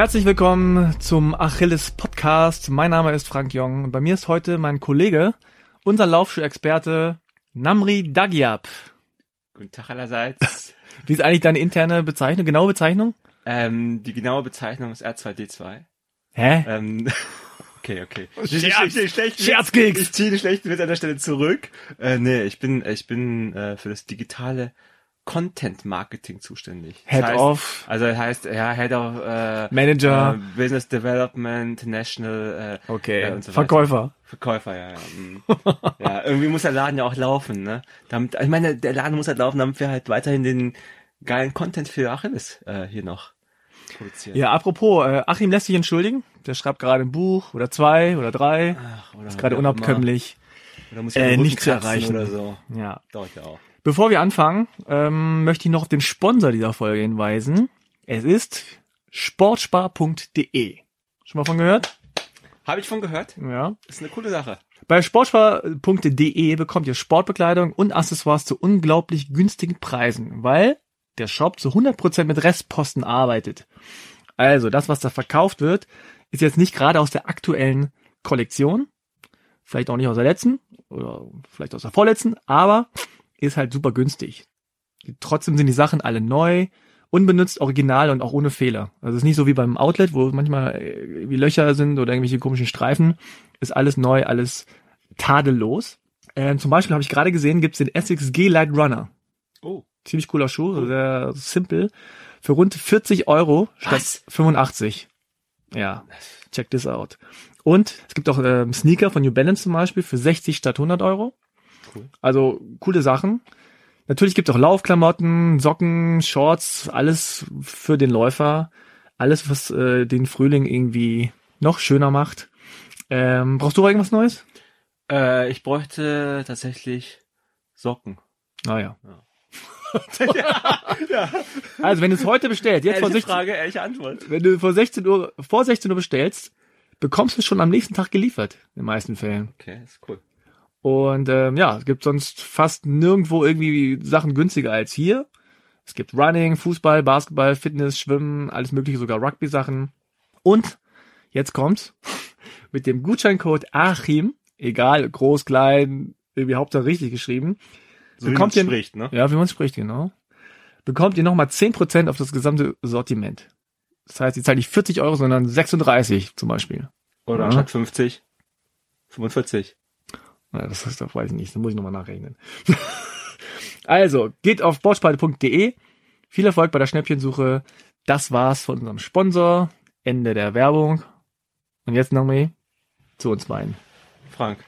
Herzlich willkommen zum Achilles Podcast. Mein Name ist Frank Jong und bei mir ist heute mein Kollege, unser Laufschuhexperte Namri Dagiab. Guten Tag allerseits. Wie ist eigentlich deine interne Bezeichnung, genaue Bezeichnung? ähm, die genaue Bezeichnung ist R2D2. Hä? Ähm, okay, okay. Scherz. Ich, ich, ich, Scherzkeks. Witz- ich ziehe den schlechten Witz an der Stelle zurück. Äh, nee, ich bin, ich bin äh, für das digitale Content Marketing zuständig. Das Head heißt, of Also das heißt, ja, Head of äh, Manager. äh, Business Development, National äh, Okay, äh, und so. Verkäufer. Verkäufer, ja, ja. mm. ja, irgendwie muss der Laden ja auch laufen, ne? Damit, ich meine, der Laden muss halt laufen, damit wir halt weiterhin den geilen Content für Achilles äh, hier noch produzieren. Ja, apropos, äh, Achim lässt sich entschuldigen. Der schreibt gerade ein Buch oder zwei oder drei. Ach, oder Ist gerade unabkömmlich. immer. Oder muss äh, ja den nicht zu erreichen. oder so. Ja. Dauert ja auch. Bevor wir anfangen, ähm, möchte ich noch auf den Sponsor dieser Folge hinweisen. Es ist sportspar.de. Schon mal von gehört? Habe ich von gehört. Ja. Ist eine coole Sache. Bei sportspar.de bekommt ihr Sportbekleidung und Accessoires zu unglaublich günstigen Preisen, weil der Shop zu 100% mit Restposten arbeitet. Also, das, was da verkauft wird, ist jetzt nicht gerade aus der aktuellen Kollektion, vielleicht auch nicht aus der letzten oder vielleicht aus der vorletzten, aber ist halt super günstig. Trotzdem sind die Sachen alle neu, unbenutzt, original und auch ohne Fehler. Also es ist nicht so wie beim Outlet, wo manchmal äh, wie Löcher sind oder irgendwelche komischen Streifen. Ist alles neu, alles tadellos. Ähm, zum Beispiel habe ich gerade gesehen, gibt's den Essex G Light Runner. Oh. Ziemlich cooler Schuh, sehr simpel. Für rund 40 Euro statt Was? 85. Ja, check this out. Und es gibt auch ähm, Sneaker von New Balance zum Beispiel für 60 statt 100 Euro. Cool. Also coole Sachen. Natürlich gibt es auch Laufklamotten, Socken, Shorts, alles für den Läufer. Alles, was äh, den Frühling irgendwie noch schöner macht. Ähm, brauchst du irgendwas Neues? Äh, ich bräuchte tatsächlich Socken. Naja. ja. Also wenn du es heute bestellst, jetzt vor Ehrliche 16, Frage, ehrliche Antwort. wenn du vor 16 Uhr, vor 16 Uhr bestellst, bekommst du es schon am nächsten Tag geliefert, in den meisten Fällen. Okay, ist cool. Und ähm, ja, es gibt sonst fast nirgendwo irgendwie Sachen günstiger als hier. Es gibt Running, Fußball, Basketball, Fitness, Schwimmen, alles mögliche, sogar Rugby-Sachen. Und jetzt kommt's mit dem Gutscheincode Achim, egal groß, klein, irgendwie Hauptsache richtig geschrieben. So wie Bekommt man ihr- spricht, ne? Ja, wie man spricht, genau. Bekommt ihr nochmal 10% auf das gesamte Sortiment. Das heißt, ihr zahlt nicht 40 Euro, sondern 36 zum Beispiel. Oder Ja. anstatt 50, 45. Ja, das ist, das weiß ich nicht, da muss ich nochmal nachrechnen. also, geht auf sportsparte.de. Viel Erfolg bei der Schnäppchensuche. Das war's von unserem Sponsor. Ende der Werbung. Und jetzt nochmal zu uns beiden. Frank,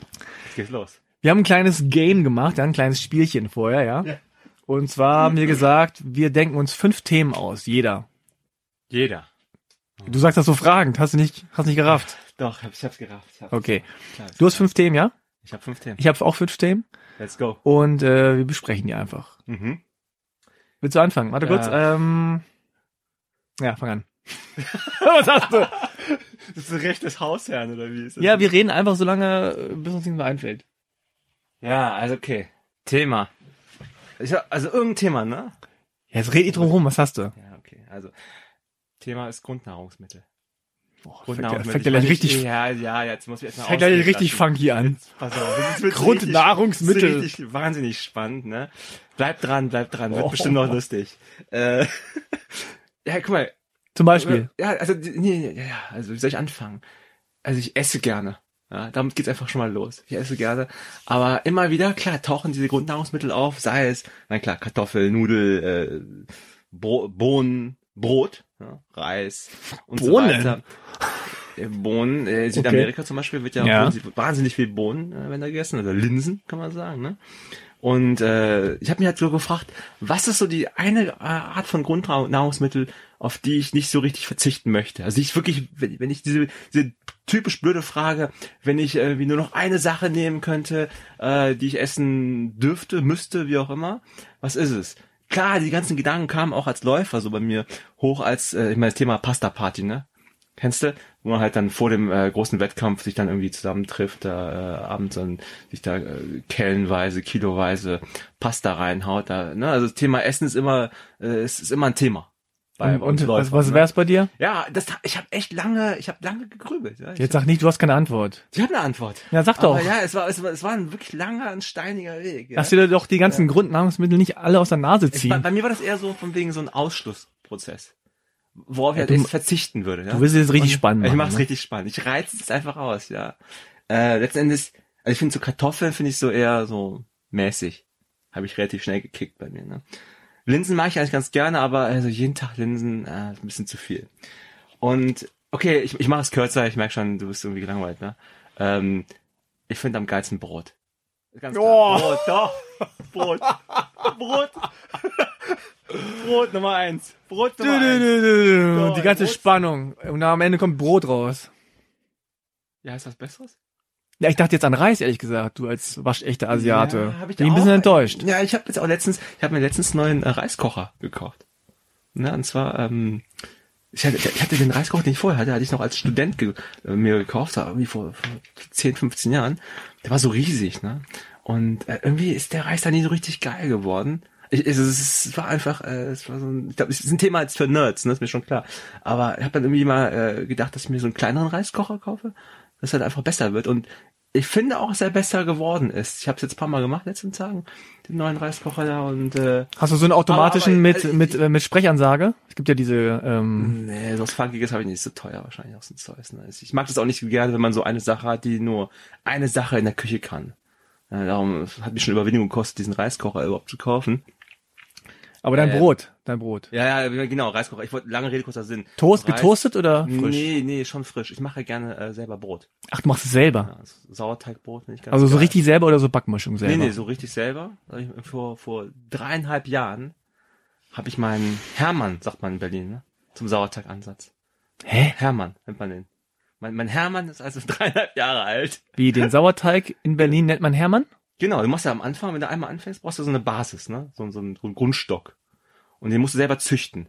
jetzt geht's los. Wir haben ein kleines Game gemacht, ja, ein kleines Spielchen vorher, ja. Ja. Und zwar haben wir gesagt, wir denken uns fünf Themen aus, jeder. Jeder. Du sagst das so fragend, hast du nicht, hast nicht gerafft. Doch, ich hab's gerafft. Ich hab's Okay. Klar, Du hast fünf Themen, ja? Ich hab fünf Themen. Ich habe auch fünf Themen Let's go. und äh, wir besprechen die einfach. Mhm. Willst du anfangen? Warte Ja. kurz. Ähm, ja, fang an. Was hast du? Das ist Recht des Hausherrn, oder wie ist das? Ja, wir reden einfach so lange, äh, bis uns nichts mehr einfällt. Ja, also okay. Thema. Hab, also irgendein Thema, ne? Ja, jetzt red ich drum rum, was hast du? Ja, okay. Also, Thema ist Grundnahrungsmittel. Boah, fängt, der- fängt Ich weiß richtig, Ja, ja, jetzt muss ich erstmal fängt gleich richtig funky an. Pass auf, das Grundnahrungsmittel. Richtig, das ist richtig wahnsinnig spannend, ne? Bleib dran, bleib dran, wird Oh. bestimmt noch lustig. Äh, ja, guck mal. Zum Beispiel. Ja, also, nee, nee, ja, also, wie soll ich anfangen? Also, ich esse gerne. Ja, damit geht's einfach schon mal los. Ich esse gerne. Aber immer wieder, klar, tauchen diese Grundnahrungsmittel auf, sei es, na klar, Kartoffel, Nudel, äh, Bro Bohnen, Brot, ja, Reis und Bohnen? so weiter. Äh, Bohnen, äh, Südamerika zum Beispiel wird ja, Ja. wahnsinnig- viel Bohnen, äh, wenn da gegessen, oder Linsen, kann man sagen, ne? Und äh, ich habe mich halt so gefragt, was ist so die eine äh, Art von Grundnahrungsmittel, auf die ich nicht so richtig verzichten möchte? Also ich wirklich, wenn, wenn ich diese, diese typisch blöde Frage, wenn ich äh, wie nur noch eine Sache nehmen könnte, äh, die ich essen dürfte, müsste, wie auch immer, was ist es? Klar, die ganzen Gedanken kamen auch als Läufer so bei mir hoch als, äh, ich meine, das Thema Pasta Party, ne? Kennst du? Wo man halt dann vor dem äh, großen Wettkampf sich dann irgendwie zusammentrifft, da äh, abends dann sich da äh, kellenweise, kiloweise Pasta reinhaut. Da, ne? Also das Thema Essen ist immer, äh, es ist immer ein Thema bei Und, uns und was, Läufern, was ne? wär's bei dir? Ja, das, ich habe echt lange, ich habe lange gegrübelt. Ja. Ich, Jetzt sag nicht, du hast keine Antwort. ich habe eine Antwort. Ja, sag doch. Aber ja, es war, es war, es war ein wirklich langer, ein steiniger Weg. Ja. Lass dir doch die ganzen Grundnahrungsmittel nicht alle aus der Nase Es, bei, ziehen. bei mir war das eher so von wegen so ein Ausschlussprozess. Worauf ich Ja, halt du- jetzt verzichten würde. Ja? Du willst es jetzt richtig Und- spannend Ich machen, mach's ne? richtig spannend. Ich reiz es einfach aus, ja. Äh, letzten Endes, also ich finde so Kartoffeln finde ich so eher so mäßig. Habe ich relativ schnell gekickt bei mir, ne? Linsen mag ich eigentlich ganz gerne, aber also jeden Tag Linsen, äh, ist ein bisschen zu viel. Und okay, ich, ich mache es kürzer, ich merke schon, du bist irgendwie gelangweilt, ne? Ähm, ich finde am geilsten Brot. Ganz klar. Oh. Brot, doch. Brot. Brot. Brot Nummer eins. Brot Nummer eins. Die ganze Brot. Spannung. Und am Ende kommt Brot raus. Ja, ist was Besseres? Ja, ich dachte jetzt an Reis, ehrlich gesagt, du als waschechter Asiate. Ja, hab ich Bin ein bisschen enttäuscht. Ja, ich habe jetzt auch letztens, ich habe mir letztens einen neuen äh, Reiskocher gekauft. Ne, und zwar, ähm, ich hatte, ich hatte den Reiskocher, den ich vorher hatte, hatte ich noch als Student ge äh, mir gekauft, irgendwie vor, vor 10, 15 Jahren. Der war so riesig, ne? Und äh, irgendwie ist der Reis da nie so richtig geil geworden. Ich, es, es, war einfach, äh, es war so ein, ich glaube, es ist ein Thema jetzt für Nerds, ne, ist mir schon klar. Aber ich habe dann irgendwie mal äh, gedacht, dass ich mir so einen kleineren Reiskocher kaufe, dass er dann einfach besser wird. Und ich finde auch, dass er besser geworden ist. Ich habe es jetzt ein paar Mal gemacht letzten Tagen, den neuen Reiskocher da und äh, Hast du so einen automatischen Aber- aber- mit, also mit, ich- äh, mit Sprechansage? Es gibt ja diese, ähm, Nee, so was Funkiges habe ich nicht. So teuer wahrscheinlich auch so ein Zeug. Ne? Ich mag das auch nicht gerne, wenn man so eine Sache hat, die nur eine Sache in der Küche kann. Ja, darum hat mich schon Überwindung gekostet, diesen Reiskocher überhaupt zu kaufen. Aber dein ähm, Brot, dein Brot. Ja, ja, genau, Reiskocher. Ich wollte lange Rede, kurzer Sinn. Toast, Reis- getoastet oder frisch? Nee, nee, schon frisch. Ich mache gerne äh, selber Brot. Ach, du machst es selber. Ja, also Sauerteigbrot finde ich ganz Also so geil. richtig selber oder so Backmischung selber? Nee, nee, so richtig selber. Vor, vor dreieinhalb Jahren habe ich meinen Hermann, sagt man in Berlin, ne? zum Sauerteigansatz. Hä? Hermann nennt man den. Mein, mein Hermann ist also dreieinhalb Jahre alt. Wie, den Sauerteig in Berlin nennt man Hermann? Genau, du machst ja am Anfang, wenn du einmal anfängst, brauchst du so eine Basis, ne? So, so, einen, so einen Grundstock. Und den musst du selber züchten.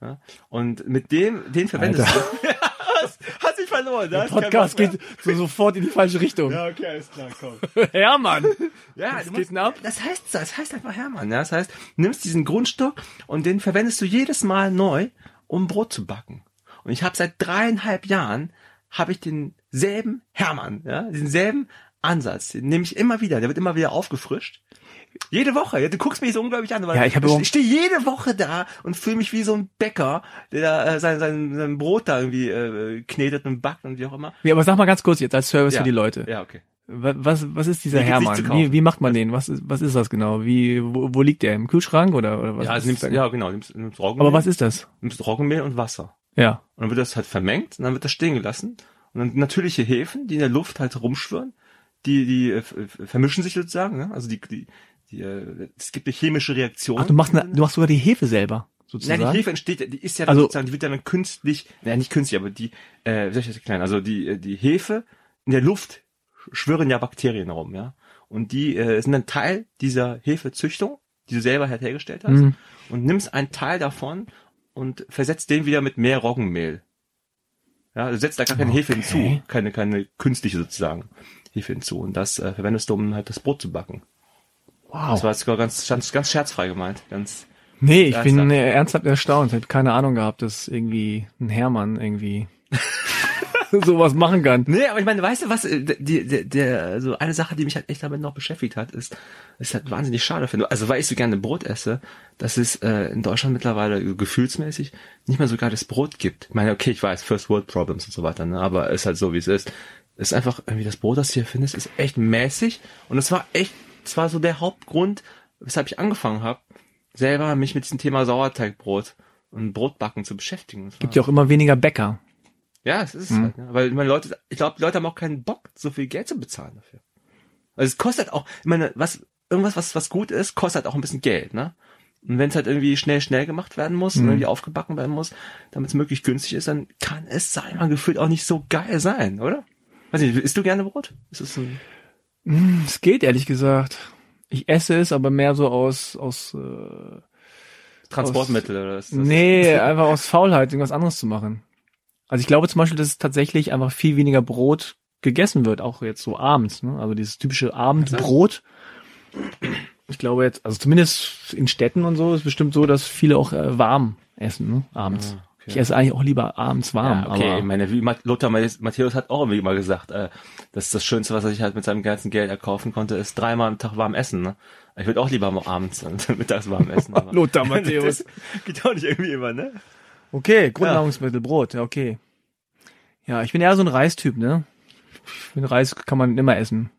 Ja? Und mit dem, den verwendest Alter. du. hast, hast dich verloren, Der keinen Podcast geht so sofort in die falsche Richtung. Ja, okay, alles klar, komm. Hermann! Ja, du geht ab? das heißt, das heißt einfach Hermann. Ja? Das heißt, du nimmst diesen Grundstock und den verwendest du jedes Mal neu, um Brot zu backen. Und ich habe seit dreieinhalb Jahren habe ich denselben Hermann, ja, denselben Ansatz. Den nehme ich immer wieder. Der wird immer wieder aufgefrischt. Jede Woche. Du guckst mich so unglaublich an. weil Ja, ich ich stehe jede Woche da und fühle mich wie so ein Bäcker, der da, äh, sein, sein, sein Brot da irgendwie äh, knetet und backt und wie auch immer. Ja, aber sag mal ganz kurz jetzt als Service Ja. für die Leute. Ja, okay. Wa- Was, was ist dieser Hermann? Wie, wie macht man den? Was ist, was ist das genau? Wie, wo, wo liegt der? Im Kühlschrank oder, oder was? ja, also ist nimmst, das? ja, genau. Nimmst, nimmst Roggenmehl, Aber was ist das? nimmst Roggenmehl und Wasser. Ja. Und dann wird das halt vermengt und dann wird das stehen gelassen. Und dann natürliche Hefen, die in der Luft halt rumschwirren, die, die äh, vermischen sich sozusagen. Ne? Also die, die, die äh, es gibt eine chemische Reaktion. Ach, du machst, ne, du machst sogar die Hefe selber, Nein, sozusagen. die Hefe entsteht, die ist ja dann Also- sozusagen, die wird dann künstlich, naja, nicht künstlich, aber die, äh, wie soll ich das erklären? Also die, äh, die Hefe in der Luft schwirren ja Bakterien herum, ja. Und die äh, sind dann Teil dieser Hefezüchtung, die du selber halt hergestellt hast, Mhm. und nimmst einen Teil davon und versetzt den wieder mit mehr Roggenmehl. Ja, du setzt da gar keine Hefe Okay. hinzu, keine, keine künstliche sozusagen Hefe hinzu. Und das äh, verwendest du, um halt das Brot zu backen. Das wow. war jetzt sogar ganz, ganz, ganz scherzfrei gemeint. Ganz, Nee, ich Ernsthaft? bin äh, ernsthaft erstaunt. Ich habe keine Ahnung gehabt, dass irgendwie ein Hermann irgendwie sowas machen kann. Nee, aber ich meine, weißt du was, äh, die, der, der, also eine Sache, die mich halt echt damit noch beschäftigt hat, ist, ist halt wahnsinnig schade finde. Also weil ich so gerne Brot esse, dass es äh, in Deutschland mittlerweile so gefühlsmäßig nicht mehr so geiles Brot gibt. Ich meine, okay, ich weiß, First World Problems und so weiter, ne? aber ist halt so, wie es ist. Ist einfach irgendwie das Brot, das du hier findest, ist echt mäßig. Und es war echt, es war so der Hauptgrund, weshalb ich angefangen habe, selber mich mit diesem Thema Sauerteigbrot und Brotbacken zu beschäftigen. Das Gibt ja auch immer weniger Bäcker. ja, es ist es Mhm. halt, ne? Weil ich meine, Leute, ich glaube, die Leute haben auch keinen Bock, so viel Geld zu bezahlen dafür. Also es kostet auch, ich meine, was, irgendwas, was, was gut ist, kostet halt auch ein bisschen Geld, ne? Und wenn es halt irgendwie schnell, schnell gemacht werden muss und Mhm. irgendwie aufgebacken werden muss, damit es möglichst günstig ist, dann kann es sein, man gefühlt auch nicht so geil sein, oder? Weiß nicht, isst du gerne Brot? Ist das ein, Hm, Es geht ehrlich gesagt. Ich esse es, aber mehr so aus aus äh, Transportmittel oder ist das? nee, einfach aus Faulheit, irgendwas anderes zu machen. Also ich glaube zum Beispiel, dass es tatsächlich einfach viel weniger Brot gegessen wird, auch jetzt so abends. Ne? Also dieses typische Abendbrot. Ich glaube jetzt, also zumindest in Städten und so ist bestimmt so, dass viele auch äh, warm essen, ne? abends. Ah, okay. Ich esse eigentlich auch lieber abends warm, Ja, okay, ich aber meine, wie Lothar Matthäus hat auch irgendwie mal gesagt, äh, dass das Schönste, was er sich halt mit seinem ganzen Geld erkaufen konnte, ist dreimal am Tag warm essen. Ne? Ich würde auch lieber mal abends und mittags warm essen. Aber Lothar Matthäus. Geht auch nicht irgendwie immer, ne? Okay, Grundnahrungsmittel, Brot, ja, okay. Ja, ich bin eher so ein Reistyp, ne? Ich Reis kann man immer essen.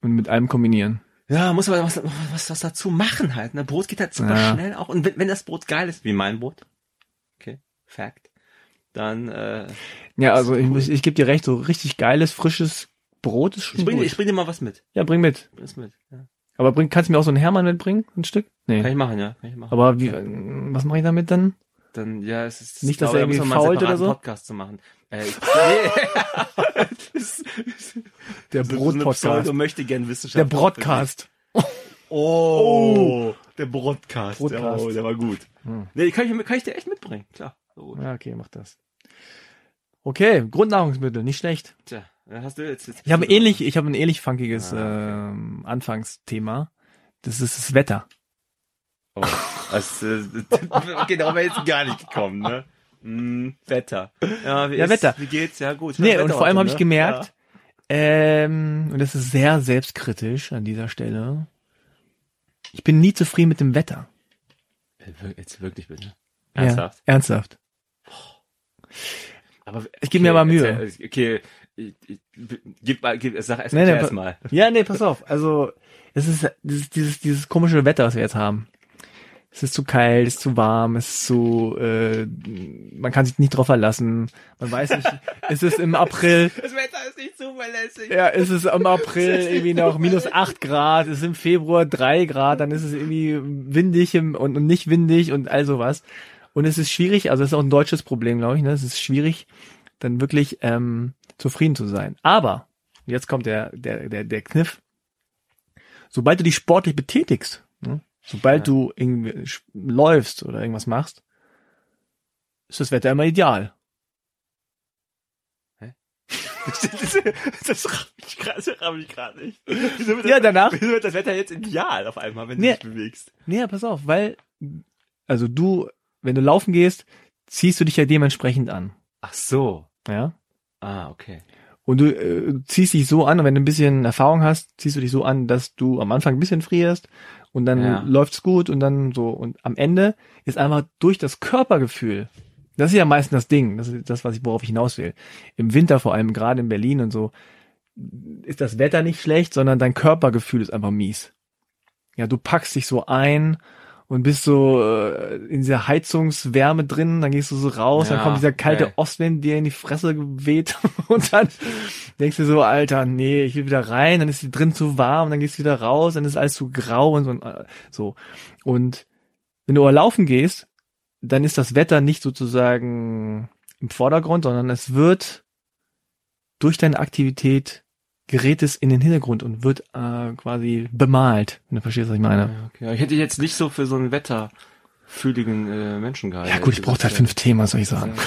Und mit allem kombinieren. Ja, muss aber was, was, was dazu machen halt. Ne? Brot geht halt super Ja. schnell auch. Und wenn, wenn das Brot geil ist, wie mein Brot, Fact, dann äh, Ja, also ich, muss- ich gebe dir recht, so richtig geiles, frisches Brot ist schon ich bring, dir- gut. ich bring dir mal was mit. ja, bring mit. Bring es mit. Ja. Aber bring, kannst du mir auch so ein Hermann mitbringen, ein Stück? Nee. Kann ich machen, ja. Kann ich machen. Aber wie, äh, was mache ich damit dann? dann, ja, es ist Nicht, ich dass glaube, er irgendwie einen fault oder so? Podcast zu machen. Äh, Der so- so möchte gern Wissenschaft. Der Broadcast. Oh, der Broadcast. Broadcast. Oh, der war gut. Hm. Nee, kann ich, kann ich dir echt mitbringen, klar. Gut. Ja, okay, mach das. Okay, Grundnahrungsmittel, nicht schlecht. Tja, dann hast du jetzt. jetzt Ich habe ein ähnlich, ich habe ein ähnlich funkiges Ah, ähm, Anfangsthema. Das ist das Wetter. Oh, das, äh, okay, darauf wäre jetzt gar nicht gekommen, ne? Hm, Wetter. Ja, wie Ja, ist, Wetter. Wie geht's? Ja, gut. Nee, Wetter und vor allem habe ich ne? gemerkt, ähm, und das ist sehr selbstkritisch an dieser Stelle. Ich bin nie zufrieden mit dem Wetter. Ja. Jetzt wirklich bitte. Ja, Ernsthaft? Aber Ich gebe mir mal Mühe. erzähl- Okay, ich, ich, gib mal, gib, sag erst Nee, nee, erst mal. Ja, nee, pass auf. Also, es ist dieses, dieses, dieses komische Wetter, was wir jetzt haben. Es ist zu kalt, es ist zu warm, es ist zu, äh, man kann sich nicht drauf verlassen. Man weiß nicht, es ist im April, Das Wetter ist nicht zuverlässig. ja, es ist im April irgendwie noch minus acht Grad, es ist im Februar drei Grad, dann ist es irgendwie windig im, und, und nicht windig und all sowas. Und es ist schwierig, also es ist auch ein deutsches Problem, glaube ich, ne? Es ist schwierig, dann wirklich ähm, zufrieden zu sein. Aber, jetzt kommt der, der, der, der Kniff. Sobald du dich sportlich betätigst, ne? sobald Ja. du irgendwie läufst oder irgendwas machst, ist das Wetter immer ideal. Gerade, das raff ich gerade nicht. Wieso wird, das, Ja, danach- wieso wird das Wetter jetzt ideal auf einmal, wenn Nee. du dich bewegst? Nee, pass auf, weil, also du, wenn du laufen gehst, ziehst du dich ja dementsprechend an. Ach so. Ja. Ah, okay. Und du äh, ziehst dich so an, und wenn du ein bisschen Erfahrung hast, ziehst du dich so an, dass du am Anfang ein bisschen frierst und dann Ja. läuft's gut und dann so. Und am Ende ist einfach durch das Körpergefühl, das ist ja meistens das Ding, das ist das, was ich, worauf ich hinaus will. Im Winter vor allem, gerade in Berlin und so, ist das Wetter nicht schlecht, sondern dein Körpergefühl ist einfach mies. Ja, du packst dich so ein und bist so äh, in dieser Heizungswärme drin, dann gehst du so raus, dann Ja, kommt dieser kalte okay. Ostwind dir in die Fresse geweht und dann denkst du so, Alter, nee, ich will wieder rein, dann ist die drin zu warm, dann gehst du wieder raus, dann ist alles zu grau und so. und, äh, so. Und wenn du aber laufen gehst, dann ist das Wetter nicht sozusagen im Vordergrund, sondern es wird durch deine Aktivität gerät es in den Hintergrund und wird äh, quasi bemalt, wenn du verstehst, was ich meine. Ja, okay. Ich hätte jetzt nicht so für so einen wetterfühligen äh, Menschen gehalten. Ja gut, ich brauche halt fünf Themen, soll ich sagen.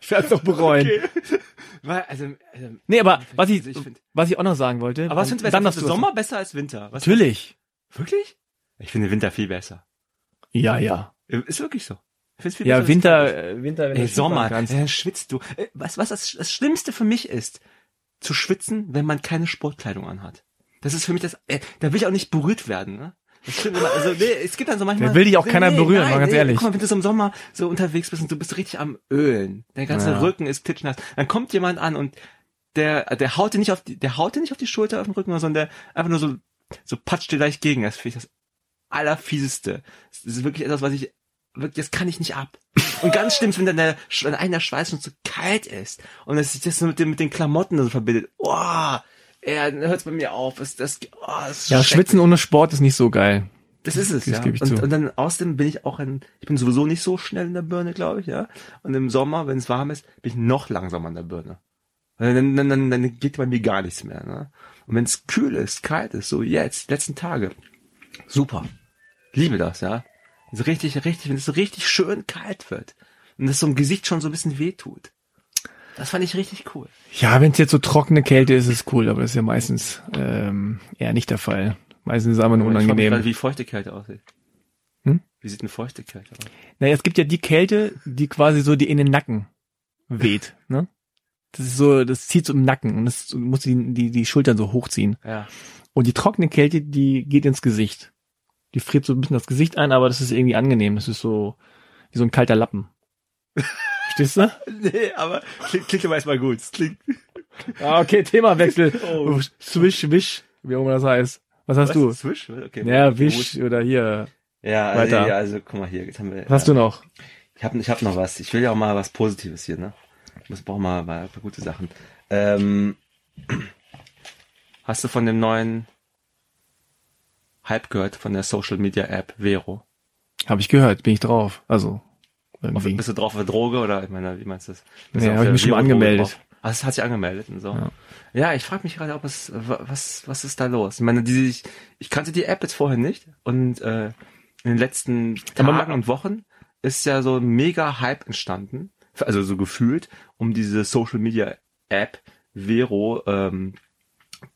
Ich werde es doch bereuen. Okay. Weil, also, also, Nee, aber was ich, Also ich find- was ich auch noch sagen wollte. aber was findest du besser? dann Findest du Sommer besser als Winter? Was Natürlich. Wirklich? Ich finde Winter viel besser. Ja, ja. Ist wirklich so. Ja, besser als Winter, äh, Winter, wenn Ey, Sommer, kannst. dann schwitzt du. Äh, Was, was das, das Schlimmste für mich ist, zu schwitzen, wenn man keine Sportkleidung anhat. Das ist für mich das, äh, da will ich auch nicht berührt werden, ne? Das stimmt immer, also, nee, es gibt dann so manchmal. Da will dich auch keiner berühren, mal ganz ehrlich. Guck mal, wenn du so im Sommer so unterwegs bist und du bist richtig am Ölen, dein ganzer Ja. Rücken ist klitschnass, dann kommt jemand an und der, der haut dir nicht auf die, der haut dir nicht auf die Schulter, auf den Rücken, sondern der einfach nur so, so patscht dir gleich gegen. Das finde ich das allerfieseste. Das ist wirklich etwas, was ich, wirklich, das kann ich nicht ab. Und ganz schlimm ist, wenn dann der, wenn einer Schweiß schon zu kalt ist und es sich das so mit den, mit den Klamotten so verbindet. Oh, ja, dann hört's bei mir auf. Das, das, oh, das ist Ja. Schwitzen ohne Sport ist nicht so geil. Das ist es, Das ja. gebe ich und, und dann außerdem bin ich auch ein, ich bin sowieso nicht so schnell in der Birne, glaube ich, ja. Und im Sommer, wenn es warm ist, bin ich noch langsamer in der Birne. Dann, dann, dann, dann geht bei mir gar nichts mehr, ne? Und wenn es kühl ist, kalt ist, so jetzt, die letzten Tage, super. Liebe das, ja. So richtig, richtig, wenn es so richtig schön kalt wird. Und das so im Gesicht schon so ein bisschen wehtut. Das fand ich richtig cool. Ja, wenn es jetzt so trockene Kälte ist, ist es cool, aber das ist ja meistens ähm, eher nicht der Fall. Meistens ist es einfach nur Ich unangenehm. gerade, wie feuchte Kälte aussieht. Hm? Wie sieht eine feuchte Kälte aus? Naja, es gibt ja die Kälte, die quasi so die in den Nacken weht, ne? Das ist so, das zieht so im Nacken und das muss die, die, die Schultern so hochziehen. Ja. Und die trockene Kälte, die geht ins Gesicht. Die friert so ein bisschen das Gesicht ein, aber das ist irgendwie angenehm. Das ist so wie so ein kalter Lappen. Verstehst du? Nee, aber klingt, klingt aber erstmal gut. Klingt. Ah, okay, Themawechsel. Oh. Swish, wish, wie auch immer das heißt. Was hast du? Swish? Okay. Ja, wish oder hier. Ja, also, Weiter. ja, also guck mal hier. Jetzt haben wir, Was hast du noch? Ich habe ich hab noch was. Ich will ja auch mal was Positives hier, ne? Ich muss brauche mal, mal ein paar gute Sachen. Ähm, hast du von dem neuen Hype gehört, von der Social Media App Vero? Habe ich gehört, bin ich drauf. Also, irgendwie. bist du drauf für Droge oder ich meine, wie meinst du das? Bist Nee, du auf hab ich mich schon angemeldet. Ah, hat sich angemeldet und so. Ja. Ja, ich frage mich gerade, ob es was was ist da los? Ich meine, die ich, ich kannte die App jetzt vorher nicht und äh, in den letzten Tagen ma- und Wochen ist ja so ein mega Hype entstanden, also so gefühlt um diese Social Media App Vero, ähm,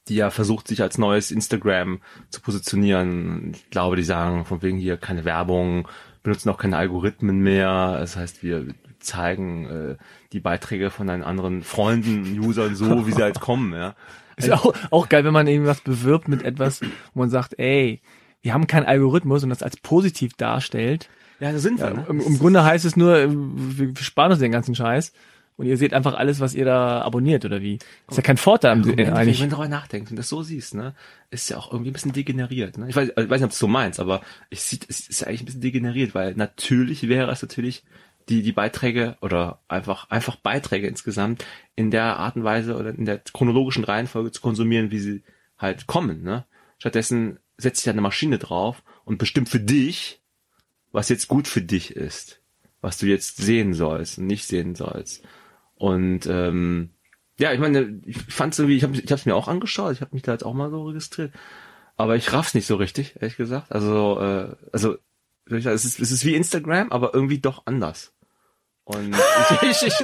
die ja versucht sich als neues Instagram zu positionieren. Ich glaube, die sagen von wegen hier keine Werbung, benutzen auch keine Algorithmen mehr. Das heißt, wir zeigen äh, die Beiträge von deinen anderen Freunden, Usern so, wie sie halt kommen, ja. Ist auch, auch geil, wenn man irgendwas bewirbt mit etwas, wo man sagt, ey, wir haben keinen Algorithmus und das als positiv darstellt. Ja, das sind wir, Ja, ne? im, Im Grunde heißt es nur, äh, wir sparen uns den ganzen Scheiß und ihr seht einfach alles, was ihr da abonniert oder wie. Ist ja kein Vorteil du- eigentlich. wenn du darüber nachdenkst und das so siehst, ne, ist ja auch irgendwie ein bisschen degeneriert. Ne? Ich, weiß, ich weiß nicht, ob du es so meinst, aber ich sieht, es ist ja eigentlich ein bisschen degeneriert, weil natürlich wäre es natürlich die die Beiträge oder einfach einfach Beiträge insgesamt in der Art und Weise oder in der chronologischen Reihenfolge zu konsumieren, wie sie halt kommen. Ne? Stattdessen setzt sich da eine Maschine drauf und bestimmt für dich, was jetzt gut für dich ist, was du jetzt sehen sollst und nicht sehen sollst. Und ähm, ja, ich meine, ich fand's irgendwie, ich habe ich hab's mir auch angeschaut, ich habe mich da jetzt auch mal so registriert, aber ich raff's nicht so richtig, ehrlich gesagt. Also, äh, also es ist, es ist wie Instagram, aber irgendwie doch anders. Und ich, ich, ich,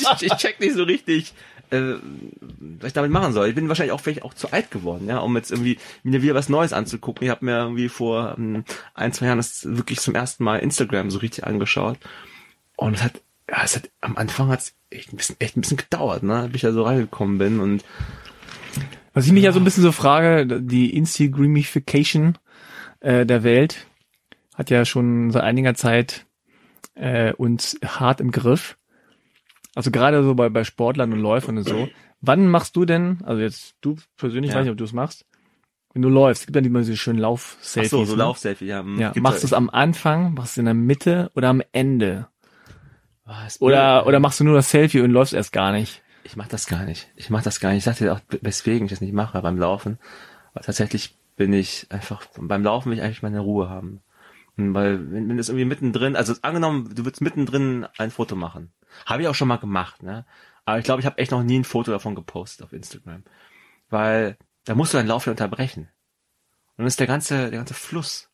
ich, ich check nicht so richtig, äh, was ich damit machen soll. Ich bin wahrscheinlich auch vielleicht auch zu alt geworden, ja, um jetzt irgendwie mir wieder was Neues anzugucken. Ich habe mir irgendwie vor ähm, ein, zwei Jahren das wirklich zum ersten Mal Instagram so richtig angeschaut. Und es hat, ja, es hat am Anfang hat's echt ein bisschen, echt ein bisschen gedauert, ne, bis ich da so reingekommen bin und Was ich mich ja so ein bisschen so frage, die Instagramification äh, der Welt hat ja schon seit einiger Zeit äh, uns hart im Griff. Also gerade so bei, bei Sportlern und Läufern und so. Wann machst du denn, also jetzt du persönlich, Ja. weiß nicht, ob du es machst, wenn du läufst, es gibt ja immer diese schönen ach Lauf-Selfies. so, so ne? Laufselfie, ja. hm, Ja, machst du es am Anfang, machst du es in der Mitte oder am Ende? Was? Oder, oder machst du nur das Selfie und läufst erst gar nicht? Ich mach das gar nicht. Ich mach das gar nicht. Ich sag dir auch, weswegen ich das nicht mache beim Laufen. Weil tatsächlich bin ich einfach, beim Laufen will ich eigentlich meine Ruhe haben. Und weil, wenn, wenn das irgendwie mittendrin, also angenommen, du würdest mittendrin ein Foto machen. Habe ich auch schon mal gemacht, ne? Aber ich glaube, ich habe echt noch nie ein Foto davon gepostet auf Instagram. Weil da musst du deinen Lauf ja unterbrechen. Und dann ist der ganze, der ganze Fluss,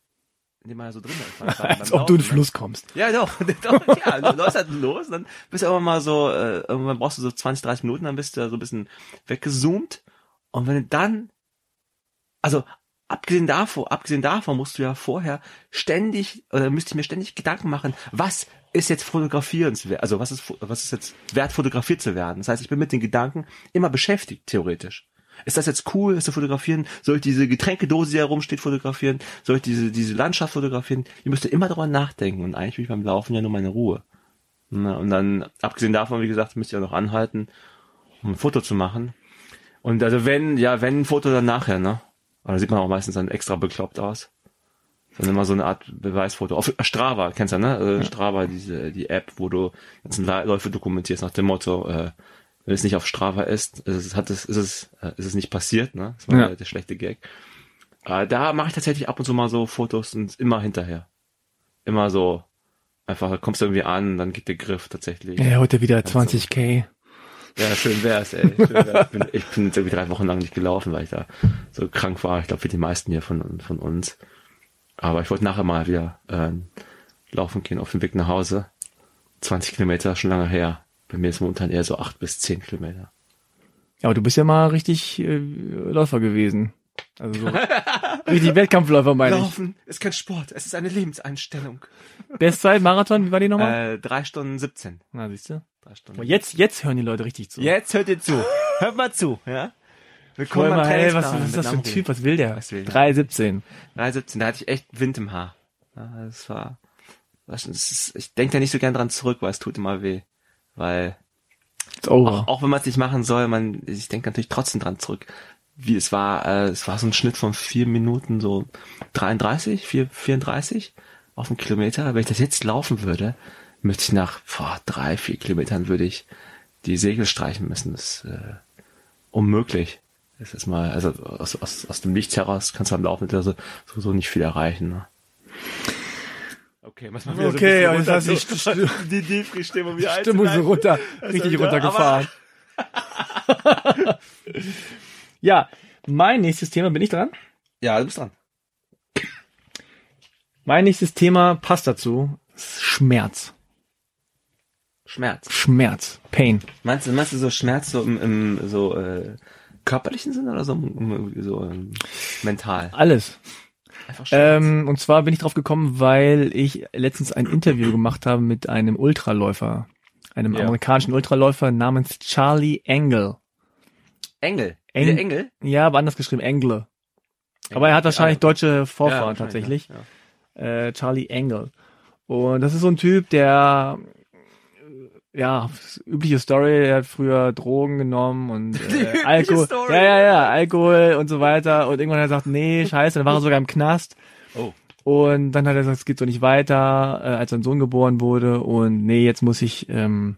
in dem man ja so drin ist. Als ob du in den? Fluss kommst. Ja, doch, doch, ja, du läufst halt los, dann bist du aber mal so, äh, irgendwann brauchst du so 20, 30 Minuten, dann bist du so ein bisschen weggezoomt. Und wenn du dann, also, abgesehen davon, abgesehen davon musst du ja vorher ständig, oder müsste ich mir ständig Gedanken machen, was ist jetzt fotografierenswert, also was ist, was ist jetzt wert fotografiert zu werden? Das heißt, ich bin mit den Gedanken immer beschäftigt, theoretisch. Ist das jetzt cool, das zu fotografieren? Soll ich diese Getränkedose, die herumsteht, fotografieren? Soll ich diese, diese Landschaft fotografieren? Ich müsste immer darüber nachdenken und eigentlich will ich beim Laufen ja nur meine Ruhe. Na, und dann, abgesehen davon, wie gesagt, müsste ich auch noch anhalten, um ein Foto zu machen. Und also wenn, ja, wenn ein Foto dann nachher, ne? Aber da sieht man auch meistens dann extra bekloppt aus. Dann immer so eine Art Beweisfoto. Auf Strava, kennst du, ne? Also Strava, diese, die App, wo du ganzen Läufe dokumentierst nach dem Motto, äh, wenn es nicht auf Strava ist, ist es, hat es, ist es, äh, ist es nicht passiert, ne? Das war Ja. der, der schlechte Gag. Äh, da mache ich tatsächlich ab und zu mal so Fotos und immer hinterher. Immer so, einfach kommst du irgendwie an, dann geht der Griff tatsächlich. Ja, heute wieder 20k. Ja, schön wär's, ey. Schön wär's. Ich bin, ich bin jetzt irgendwie drei Wochen lang nicht gelaufen, weil ich da so krank war. Ich glaube, für die meisten hier von, von uns. Aber ich wollte nachher mal wieder äh, laufen gehen auf dem Weg nach Hause. 20 Kilometer, schon lange her. Bei mir ist momentan eher so acht bis zehn Kilometer. Ja, aber du bist ja mal richtig äh, Läufer gewesen. Also so richtig Wettkampfläufer meine ich. Laufen ist kein Sport, es ist eine Lebenseinstellung. Bestzeit, Marathon, wie war die nochmal? Äh, drei Stunden 17. Na, siehst du? Drei Stunden. Jetzt, jetzt hören die Leute richtig zu. Jetzt hört ihr zu. Hört mal zu, ja? Willkommen mal, hey, was, was ist das für ein Typ? Was will der? Was will der? 3,17. 317, da hatte ich echt Wind im Haar. Ja, das war, das ist, ich denke da nicht so gern dran zurück, weil es tut immer weh. Weil, auch, auch wenn man es nicht machen soll, man, ich denke natürlich trotzdem dran zurück. Wie es war, äh, es war so ein Schnitt von vier Minuten, so 33, 4, 34 auf einen Kilometer. Wenn ich das jetzt laufen würde, müsste ich nach boah, drei, vier Kilometern würde ich die Segel streichen müssen. Das ist äh, unmöglich. Das ist mal, also aus, aus, aus dem Nichts heraus kannst du am Laufen also sowieso nicht viel erreichen. Ne? Okay, was mal Okay, und jetzt hast du die St- die Defri-Stimmung wieder Stimmung so runter, richtig ja, runtergefahren. ja, mein nächstes Thema, bin ich dran? Ja, du bist dran. Mein nächstes Thema passt dazu. ist Schmerz. Schmerz. Schmerz. Pain. Meinst du, meinst du so Schmerz so im, im so äh, körperlichen Sinn oder so, im, so ähm, mental? Alles. Ähm, und zwar bin ich drauf gekommen, weil ich letztens ein Interview gemacht habe mit einem Ultraläufer. Einem Ja. amerikanischen Ultraläufer namens Charlie Engel. Engel. Eng- Der Engel? Ja, aber anders geschrieben, Engle. Aber er hat wahrscheinlich Ja, deutsche Vorfahren wahrscheinlich, tatsächlich. Ja, ja. äh, Charlie Engel. Und das ist so ein Typ, der ja, übliche Story, er hat früher Drogen genommen und äh, Alkohol. Story. Ja, ja, ja, Alkohol und so weiter. Und irgendwann hat er gesagt, nee, scheiße, dann war er sogar im Knast. Oh. Und dann hat er gesagt, es geht so nicht weiter, äh, als sein Sohn geboren wurde. Und nee, jetzt muss ich ähm,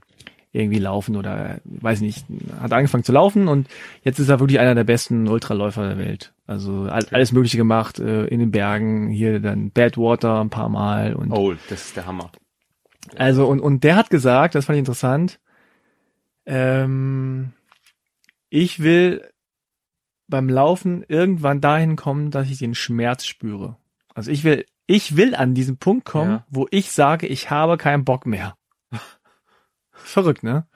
irgendwie laufen oder weiß nicht. Hat angefangen zu laufen und jetzt ist er wirklich einer der besten Ultraläufer der Welt. Also all, alles Mögliche gemacht äh, in den Bergen, hier dann Badwater ein paar Mal und Oh, das ist der Hammer. Also und und der hat gesagt, das fand ich interessant. Ähm, ich will beim Laufen irgendwann dahin kommen, dass ich den Schmerz spüre. Also ich will, ich will an diesen Punkt kommen, Ja. wo ich sage, ich habe keinen Bock mehr. Verrückt, ne?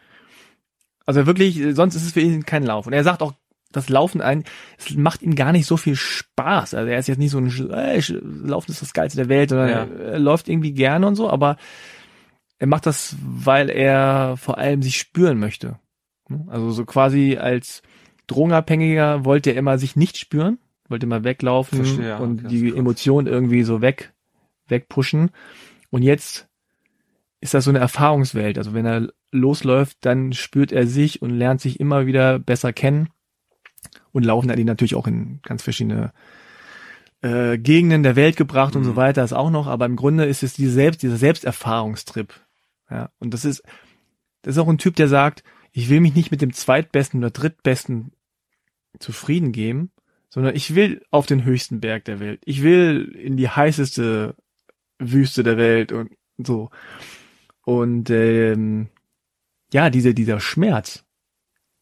Also wirklich, sonst ist es für ihn kein Lauf. Und er sagt auch, das Laufen ein, es macht ihm gar nicht so viel Spaß. Also er ist jetzt nicht so ein, äh, Laufen ist das Geilste der Welt, sondern Ja. er läuft irgendwie gerne und so, aber er macht das, weil er vor allem sich spüren möchte. Also so quasi als Drogenabhängiger wollte er immer sich nicht spüren, wollte immer weglaufen Verstehe, ja, und die krass. Emotionen irgendwie so weg, wegpushen. Und jetzt ist das so eine Erfahrungswelt. Also wenn er losläuft, dann spürt er sich und lernt sich immer wieder besser kennen. Und Laufen hat ihn natürlich auch in ganz verschiedene äh, Gegenden der Welt gebracht und Mhm. so weiter, ist auch noch. Aber im Grunde ist es die selbst, dieser Selbsterfahrungstrip. Ja, und das ist, das ist auch ein Typ, der sagt, ich will mich nicht mit dem zweitbesten oder drittbesten zufrieden geben, sondern ich will auf den höchsten Berg der Welt. Ich will in die heißeste Wüste der Welt und so. Und ähm, ja, diese, dieser Schmerz.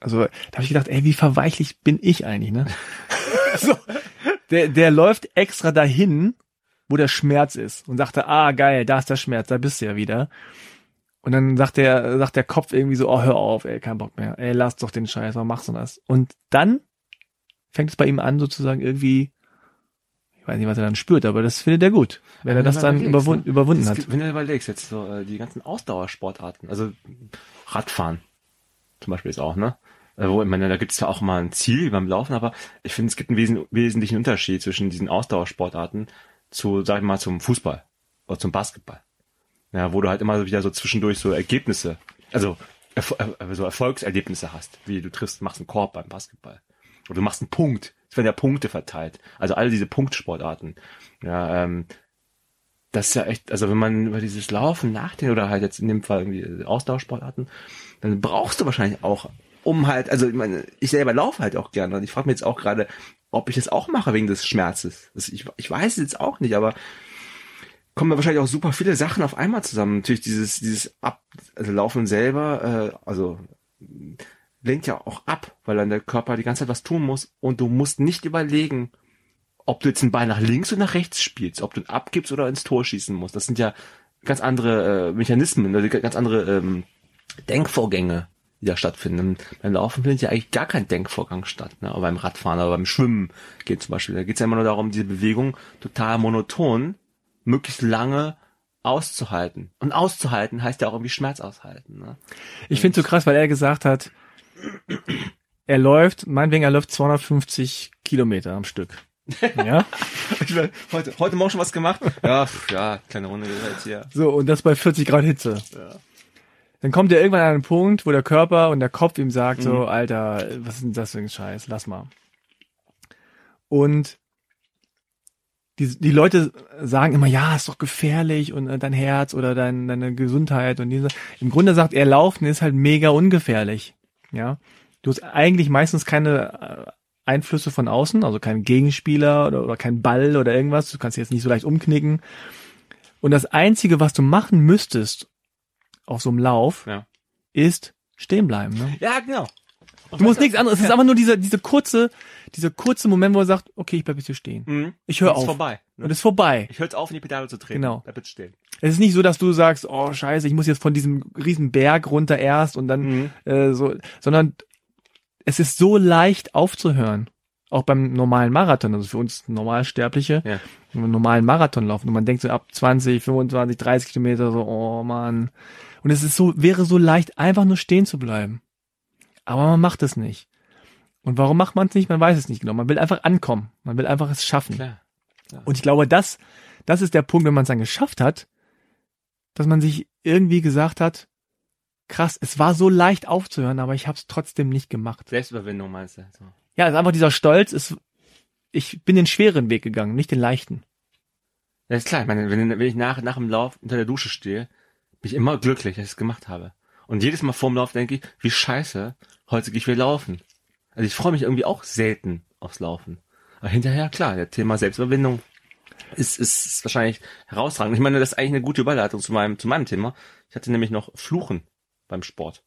Also da habe ich gedacht, ey, wie verweichlich bin ich eigentlich, ne? so, der, der läuft extra dahin, wo der Schmerz ist und sagte, ah geil, da ist der Schmerz, da bist du ja wieder. Und dann sagt der, sagt der Kopf irgendwie so, oh, hör auf, ey, kein Bock mehr. Ey, lass doch den Scheiß, warum machst du das? Und dann fängt es bei ihm an, sozusagen irgendwie, ich weiß nicht, was er dann spürt, aber das findet er gut, wenn er Wenn das du dann überwunden, ne? überwunden Das hat. Wenn du überlegst, jetzt so äh, die ganzen Ausdauersportarten, also Radfahren zum Beispiel ist auch, ne? Äh, Wo, ich meine, da gibt es ja auch mal ein Ziel beim Laufen, aber ich finde, es gibt einen wesen wesentlichen Unterschied zwischen diesen Ausdauersportarten zu, sag ich mal, zum Fußball oder zum Basketball. Ja, wo du halt immer wieder so zwischendurch so Ergebnisse, also Erfo äh, so Erfolgserlebnisse hast, wie du triffst, machst einen Korb beim Basketball. Oder du machst einen Punkt. Es werden ja Punkte verteilt. Also alle diese Punktsportarten. Ja, ähm, das ist ja echt, also wenn man über dieses Laufen nachdenkt oder halt jetzt in dem Fall irgendwie Ausdauersportarten, dann brauchst du wahrscheinlich auch, um halt, also ich meine, ich selber laufe halt auch gerne und ich frage mich jetzt auch gerade, ob ich das auch mache wegen des Schmerzes. Das, ich, ich weiß es jetzt auch nicht, aber kommen wahrscheinlich auch super viele Sachen auf einmal zusammen. Natürlich dieses, dieses Ab, also Laufen selber, äh, also lenkt ja auch ab, weil dann der Körper die ganze Zeit was tun muss und du musst nicht überlegen, ob du jetzt einen Ball nach links oder nach rechts spielst, ob du ihn abgibst oder ins Tor schießen musst. Das sind ja ganz andere äh, Mechanismen, also ganz andere ähm, Denkvorgänge, die da stattfinden. Beim Laufen findet ja eigentlich gar kein Denkvorgang statt, ne? Aber beim Radfahren oder beim Schwimmen geht zum Beispiel. Da geht es ja immer nur darum, diese Bewegung total monoton, möglichst lange auszuhalten. Und auszuhalten heißt ja auch irgendwie Schmerz aushalten. Ne? Ich finde so krass, weil er gesagt hat, er läuft, meinetwegen, er läuft 250 Kilometer am Stück. Ja. Ich mein, heute, heute Morgen schon was gemacht? Ja, ja, kleine Runde jetzt hier. So, und das bei 40 Grad Hitze. Ja. Dann kommt er irgendwann an einen Punkt, wo der Körper und der Kopf ihm sagt, so, Alter, was ist denn das für ein Scheiß? Lass mal. Und die, die Leute sagen immer, ja, ist doch gefährlich und äh, dein Herz oder dein, deine Gesundheit und diese. Im Grunde sagt er, Laufen ist halt mega ungefährlich. Ja. Du hast eigentlich meistens keine äh, Einflüsse von außen, also kein Gegenspieler oder, oder kein Ball oder irgendwas. Du kannst jetzt nicht so leicht umknicken. Und das Einzige, was du machen müsstest auf so einem Lauf, Ja. ist stehen bleiben. Ne? Ja, genau. Du musst nichts anderes. Es ist einfach nur dieser, diese kurze, dieser kurze Moment, wo er sagt, okay, ich bleib jetzt hier stehen. Mhm. Ich höre Ist auf. vorbei. Ne? Und es ist vorbei. Ich höre jetzt auf, in die Pedale zu treten. Genau. Bleib jetzt stehen. Es ist nicht so, dass du sagst, oh scheiße, ich muss jetzt von diesem riesen Berg runter erst und dann Mhm. äh, so, sondern es ist so leicht aufzuhören. Auch beim normalen Marathon, also für uns Normalsterbliche, Ja. wenn wir einen normalen Marathon laufen und man denkt so ab 20, 25, 30 Kilometer so, oh man. Und es ist so, wäre so leicht, einfach nur stehen zu bleiben. Aber man macht es nicht. Und warum macht man es nicht? Man weiß es nicht genau. Man will einfach ankommen. Man will einfach es schaffen. Klar. Und ich glaube, das, das ist der Punkt, wenn man es dann geschafft hat, dass man sich irgendwie gesagt hat, krass, es war so leicht aufzuhören, aber ich habe es trotzdem nicht gemacht. Selbstüberwindung meinst du? So. Ja, es ist einfach dieser Stolz, ist, ich bin den schweren Weg gegangen, nicht den leichten. Ja, ist klar. Ich meine, wenn, wenn ich nach, nach dem Lauf unter der Dusche stehe, bin ich immer glücklich, dass ich es gemacht habe. Und jedes Mal vorm Lauf denke ich, wie scheiße, heute gehe ich wieder laufen. Also ich freue mich irgendwie auch selten aufs Laufen. Aber hinterher, klar, der Thema Selbstüberwindung ist, ist, ist wahrscheinlich herausragend. Ich meine, das ist eigentlich eine gute Überleitung zu meinem, zu meinem Thema. Ich hatte nämlich noch Fluchen beim Sport.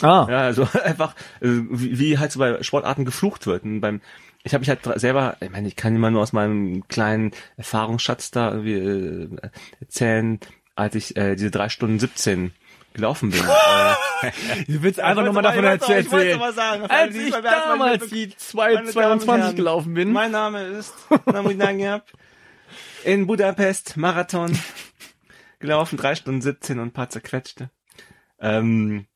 Ah, Ja, also einfach, äh, wie, wie halt so bei Sportarten geflucht wird. Und beim, ich habe mich halt selber, ich meine, ich kann immer nur aus meinem kleinen Erfahrungsschatz da irgendwie äh, erzählen, als ich äh, diese drei Stunden 17 gelaufen bin. äh, du willst einfach nochmal davon ich wollte- erzählen. ich wollte mal sagen, als ich mal damals die zwei- Meine Damen und 22 Herren, gelaufen bin. Mein Name ist Namudangiab. In Budapest, Marathon. gelaufen, drei Stunden 17 und ein paar zerquetschte. Ähm,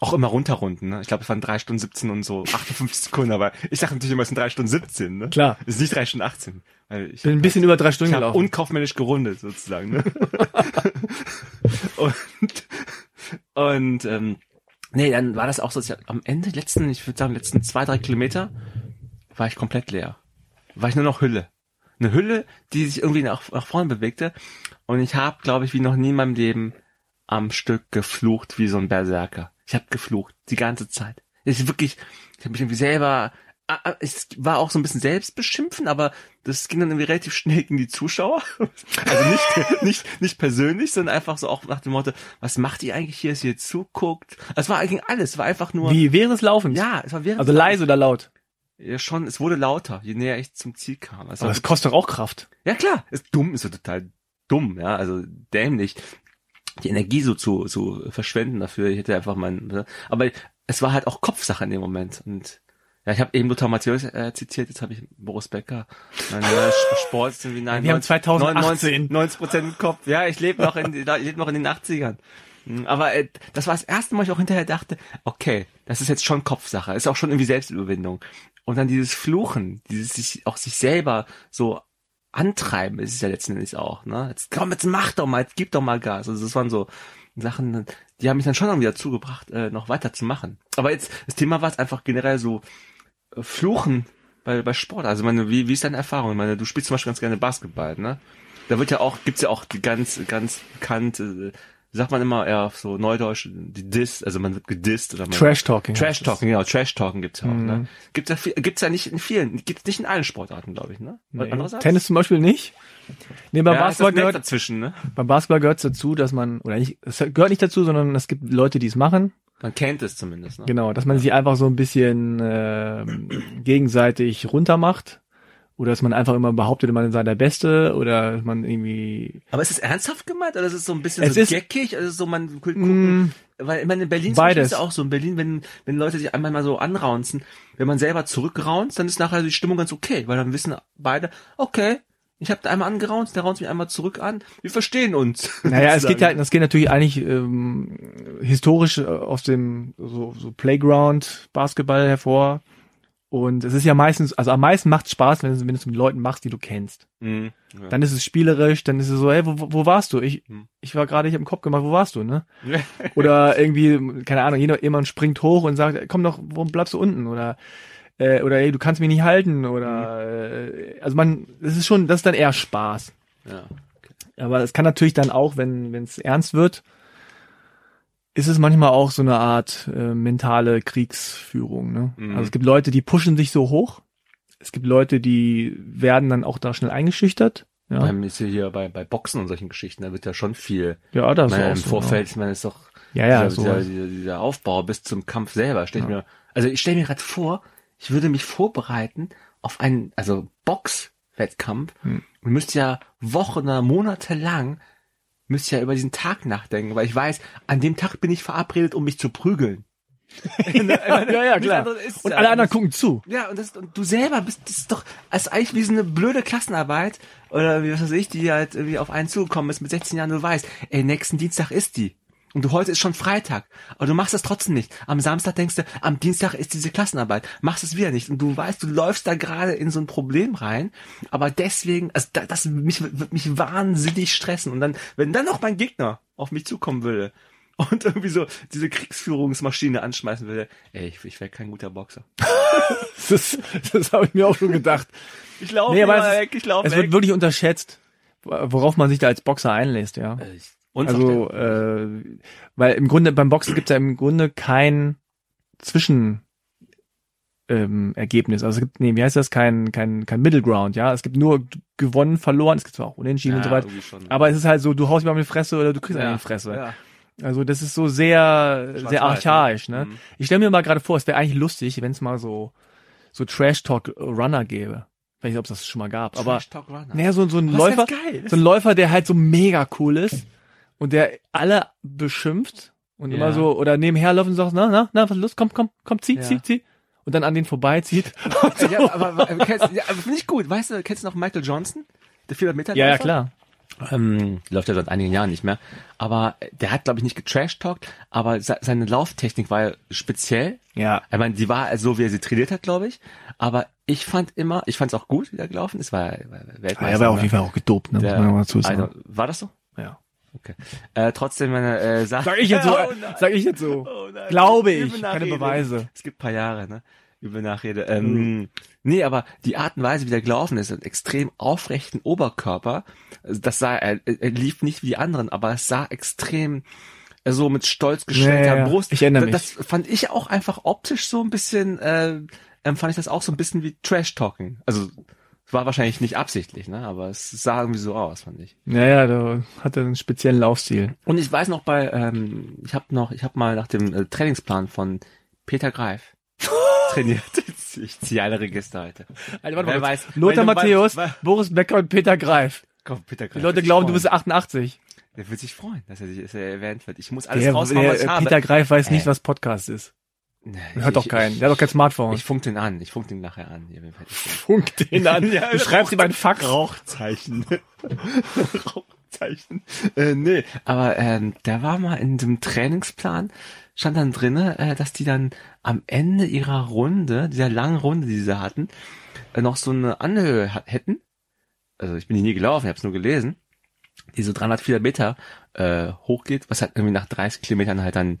auch immer runterrunden, ne? Ich glaube, es waren drei Stunden 17 und so 58 Sekunden, aber ich sage natürlich immer, es sind drei Stunden 17, ne? Klar. Es ist nicht drei Stunden 18. Weil ich Bin ein bisschen über drei Stunden ich gelaufen. unkaufmännisch gerundet sozusagen. Ne? und und ähm, nee, dann war das auch so, dass ich am Ende letzten, ich würde sagen letzten zwei drei Kilometer war ich komplett leer. War ich nur noch Hülle. Eine Hülle, die sich irgendwie nach, nach vorne bewegte. Und ich habe, glaube ich, wie noch nie in meinem Leben am Stück geflucht wie so ein Berserker. Ich habe geflucht die ganze Zeit. Ich wirklich, ich habe mich irgendwie selber ah, ah, es war auch so ein bisschen selbstbeschimpfen, aber das ging dann irgendwie relativ schnell gegen die Zuschauer. Also nicht, nicht, nicht persönlich, sondern einfach so auch nach dem Motto, was macht ihr eigentlich hier, dass ihr zuguckt? Es war eigentlich alles, es war einfach nur, Wie, während des Laufens? ja, es war während Also leise oder laut? ja, schon, es wurde lauter, je näher ich zum Ziel kam. Es Aber war das kostet doch auch Kraft. ja klar, ist dumm, ist so total dumm, ja, also dämlich, die Energie so zu, zu verschwenden dafür. Ich hätte einfach mein, ne? aber es war halt auch Kopfsache in dem Moment und ja, ich habe eben Lothar Matthäus äh, zitiert, jetzt habe ich Boris Becker. Mein äh, Sport ist irgendwie nein, Wir haben 2018. 90 Prozent im Kopf. Ja, ich lebe noch in, ich lebe noch in den 80ern. Hm, Aber äh, das war das erste Mal, ich auch hinterher dachte, okay, das ist jetzt schon Kopfsache, ist auch schon irgendwie Selbstüberwindung. Und dann dieses Fluchen, dieses sich auch sich selber so antreiben, ist es ja letzten Endes auch, ne? Jetzt komm, jetzt mach doch mal, jetzt gib doch mal Gas. Also das waren so Sachen, die haben mich dann schon irgendwie dazu gebracht, äh, noch weiter zu machen. Aber jetzt, das Thema war es einfach generell so äh, Fluchen bei, bei Sport. Also meine, wie, wie ist deine Erfahrung? Ich meine, du spielst zum Beispiel ganz gerne Basketball, ne? Da wird ja auch, gibt's ja auch die ganz, ganz bekannte, sagt man immer eher auf so Neudeutsch, die Diss, also man wird gedisst oder man Trash-Talking. Trash Talking, genau, Trash Talking gibt's ja auch, Mhm. ne? Gibt's ja, viel, gibt's ja nicht in vielen, gibt's nicht in allen Sportarten, glaube ich, ne? Nee. Andererseits? Tennis zum Beispiel nicht. Nee, beim ja, Basketball gehört, dazwischen, ne? beim Basketball gehört dazu, dass man, oder nicht, es gehört nicht dazu, sondern es gibt Leute, die es machen. Man kennt es zumindest, ne? Genau, dass man sich einfach so ein bisschen ähm, gegenseitig runtermacht. Oder dass man einfach immer behauptet, man sei der Beste oder dass man irgendwie Aber ist es ernsthaft gemeint oder ist es so ein bisschen Es so ist- geckig? Also so man gucken, Mm, weil ich meine, in Berlin Beides. ist es auch so. In Berlin, wenn, wenn Leute sich einmal mal so anraunzen, wenn man selber zurückraunzt, dann ist nachher die Stimmung ganz okay, weil dann wissen beide, okay, ich habe einmal angeraunzt, der raunzt mich einmal zurück an, wir verstehen uns. Naja, es geht ja, Sozusagen. das geht natürlich eigentlich ähm, historisch äh, aus dem so, so Playground Basketball hervor. Und es ist ja meistens, also am meisten macht es Spaß, wenn du, wenn du es mit Leuten machst, die du kennst. Mhm. Ja. Dann ist es spielerisch, dann ist es so, hey, wo, wo warst du? Ich, Hm. ich war gerade, ich habe im Kopf gemacht, wo warst du, ne? Oder irgendwie, keine Ahnung, jemand, jemand springt hoch und sagt, komm doch, warum bleibst du unten? Oder äh, oder hey, du kannst mich nicht halten oder äh, also man, das ist schon, das ist dann eher Spaß. ja. Aber es kann natürlich dann auch, wenn wenn es ernst wird, ist es manchmal auch so eine Art äh, mentale Kriegsführung. Ne? Mhm. Also es gibt Leute, die pushen sich so hoch. Es gibt Leute, die werden dann auch da schnell eingeschüchtert. Ja, Beim, ist ja hier bei, bei Boxen und solchen Geschichten, da wird ja schon viel. ja das Ich ist meine, auch Im so, Vorfeld, ich meine, ist doch Ja, ja, dieser, sowas. dieser, dieser, dieser Aufbau bis zum Kampf selber. Stell ich mir, also ich stelle mir gerade vor, ich würde mich vorbereiten auf einen, also Boxwettkampf Hm. und müsste ja Wochen oder Monate lang müsste ja über diesen Tag nachdenken, weil ich weiß, an dem Tag bin ich verabredet, um mich zu prügeln. ja, ja, klar. Und alle anderen gucken zu. Ja, und, das, und du selber bist, das ist doch, das ist eigentlich wie so eine blöde Klassenarbeit, oder wie was weiß ich, die halt irgendwie auf einen zugekommen ist mit 16 Jahren, du weißt, ey, nächsten Dienstag ist die. Und du heute ist schon Freitag. Aber du machst es trotzdem nicht. Am Samstag denkst du, am Dienstag ist diese Klassenarbeit. Machst es wieder nicht. Und du weißt, du läufst da gerade in so ein Problem rein. Aber deswegen, also da- das mich, wird mich wahnsinnig stressen. Und dann, wenn dann noch mein Gegner auf mich zukommen würde und irgendwie so diese Kriegsführungsmaschine anschmeißen würde, ey, ich, ich wäre kein guter Boxer. Das, das habe ich mir auch schon gedacht. Ich laufe Nee, es, weg, ich laufe es weg. wird wirklich unterschätzt, worauf man sich da als Boxer einlässt, ja. Äh, Also, äh, weil im Grunde beim Boxen gibt es ja im Grunde kein Zwischen ähm, Ergebnis. Also es gibt, nee, wie heißt das? Kein, kein, kein Middle Ground, ja. Es gibt nur gewonnen, verloren, es gibt zwar auch Unentschieden und so weiter. Aber es ist halt so, du haust mir auf die Fresse oder du kriegst ja, eine Fresse. Ja. Also das ist so sehr, sehr archaisch, ne? ne? Mhm. Ich stelle mir mal gerade vor, es wäre eigentlich lustig, wenn es mal so, so Trash-Talk-Runner gäbe. Ich weiß nicht, ob es das schon mal gab, aber Trash Talk Runner. naja, so, so ein Was Läufer, so ein Läufer, der halt so mega cool ist und der alle beschimpft und Ja. immer so, oder nebenher läuft und sagt, na, na, na, was ist los? Komm, komm, komm, zieh, Ja. zieh, zieh. Und dann an den vorbeizieht. ja, aber, aber, kennst, ja, aber finde ich gut. Weißt du, kennst du noch Michael Johnson? Der 400 Meter ja, ja, klar. Ähm, läuft ja seit einigen Jahren nicht mehr. Aber der hat, glaube ich, nicht getrashtalkt, aber se seine Lauftechnik war ja speziell. Ja. Ich meine, die war so, wie er sie trainiert hat, glaube ich. Aber ich fand immer, ich fand es auch gut, wie er gelaufen ist, war, war Weltmeister. Ah, er war auf jeden Fall auch gedopt, ne? Der, Muss man mal dazu sagen. also, war das so? ja. Okay. Äh, trotzdem meine äh, Sache. Sag ich jetzt so, Oh nein. sag ich jetzt so. Oh. Glaube ich, keine. Beweise. Es gibt paar Jahre, ne? Über Nachrede. Ähm, Nee, aber die Art und Weise, wie der gelaufen ist, einen extrem aufrechten Oberkörper, also das sah, er, er lief nicht wie die anderen, aber es sah extrem äh, so mit stolz geschwellter Ja. Brust. Ich erinnere Das fand ich auch einfach optisch so ein bisschen, äh, empfand ich das auch so ein bisschen wie Trash-Talking. Also, war wahrscheinlich nicht absichtlich, ne? Aber es sah irgendwie so aus, fand ich. Naja, da hat er einen speziellen Laufstil. Und ich weiß noch bei, ähm, ich habe noch, ich habe mal nach dem äh, Trainingsplan von Peter Greif trainiert. Ich ziehe alle Register heute. Alter, warte Wer mal, weiß, Lothar du- Matthäus, weil- Boris Becker und Peter Greif. Komm, Peter Greif. Die Leute glauben, du freuen. bist 88. Der wird sich freuen, dass er sich dass er erwähnt wird. Ich muss alles Der, raushauen, der, was ich äh, habe. Peter Greif weiß nicht, Äh. was Podcast ist. Nee, Der hört doch keinen. Der hat doch kein Smartphone. ich funk den an. Ich funk den nachher an. Hier, bin. funk den an. Ja, du schreibst ihm ein Fax. Rauchzeichen. Rauchzeichen. Äh, nee, aber ähm, der war mal in dem Trainingsplan, stand dann drinne, äh, dass die dann am Ende ihrer Runde, dieser langen Runde, die sie hatten, äh, noch so eine Anhöhe hätten. Also ich bin die nie gelaufen, ich habe es nur gelesen, die so 300, 400 Meter äh, hochgeht, was halt irgendwie nach 30 Kilometern halt dann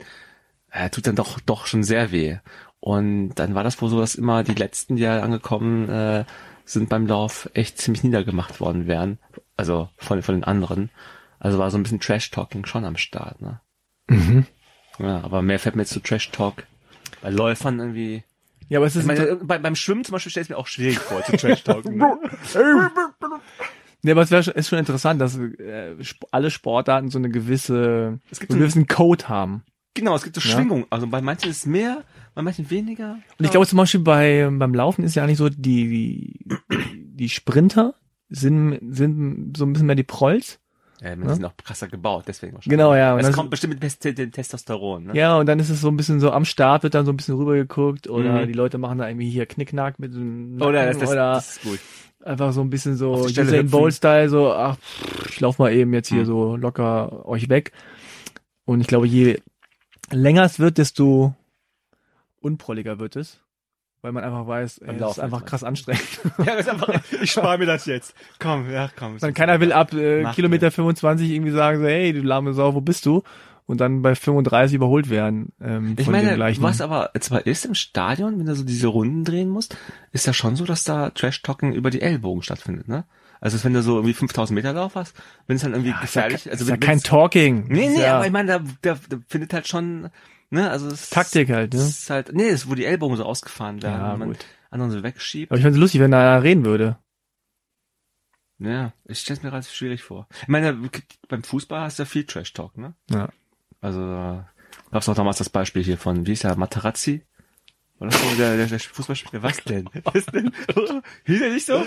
äh, tut dann doch doch schon sehr weh. Und dann war das wohl so, dass immer die letzten, die ja angekommen äh, sind beim Lauf, echt ziemlich niedergemacht worden wären. Also von, von den anderen. Also war so ein bisschen Trash-Talking schon am Start, ne? Mhm. Ja, aber mehr fällt mir jetzt zu Trash-Talk. Bei Läufern irgendwie. Ja, aber es ist meine, bei, beim Schwimmen zum Beispiel stelle ich mir auch schwierig vor, zu Trash-Talken. ne? nee, aber es wär, schon- ist schon interessant, dass äh, alle Sportarten so eine gewisse, Es gibt so einen ein- gewissen Code haben. Genau, es gibt so Ja. Schwingungen. Also bei manchen ist es mehr, bei manchen weniger. Und ich glaube zum Beispiel bei beim Laufen ist ja eigentlich so die die, die Sprinter sind sind so ein bisschen mehr die Prolls Ja, die Ne? sind auch krasser gebaut, deswegen wahrscheinlich. Genau, ja. Und Das das- kommt bestimmt mit dem Testosteron, ne? Ja, und dann ist es so ein bisschen so am Start, wird dann so ein bisschen rübergeguckt oder Mhm. die Leute machen da irgendwie hier Knickknack mit dem Nacken Oder das, das, oder das ist gut. einfach so ein bisschen so Usain hüpfen. Bolt Style, so ach, ich lauf mal eben jetzt hier Mhm. so locker euch weg. Und ich glaube, je länger es wird, desto unprolliger wird es. Weil man einfach weiß, ey, das ist einfach krass anstrengend. Ja, das ist einfach, ich spare mir das jetzt. Komm, ja, komm. Dann keiner will ab äh, Kilometer 25 irgendwie sagen, so, hey, du lahme Sau, wo bist du? Und dann bei 35 überholt werden. Ähm, Ich meine, was aber zwar ist im Stadion, wenn du so diese Runden drehen musst, ist ja schon so, dass da Trash-Talking über die Ellbogen stattfindet, ne? Also wenn du so irgendwie 5000 Meter Lauf hast, wenn es dann irgendwie Ja, ist ja, gefährlich, ke- also ist ja kein Talking. Nee, Ist nee, ja aber ich meine, da, da, da findet halt schon, ne, also es Taktik halt, ne? ist halt, nee, es ist, wo die Ellbogen so ausgefahren werden, Ja, man gut. anderen so wegschiebt. Aber ich fände es lustig, wenn da einer reden würde. Ja, ich stelle es mir relativ schwierig vor. Ich meine, beim Fußball hast du ja viel Trash-Talk, ne? Ja. Also, da gab's auch damals das Beispiel hier von, wie ist der, Materazzi? Oder so, der, der, der Fußballspieler, was denn? Was denn? Hieß er nicht so?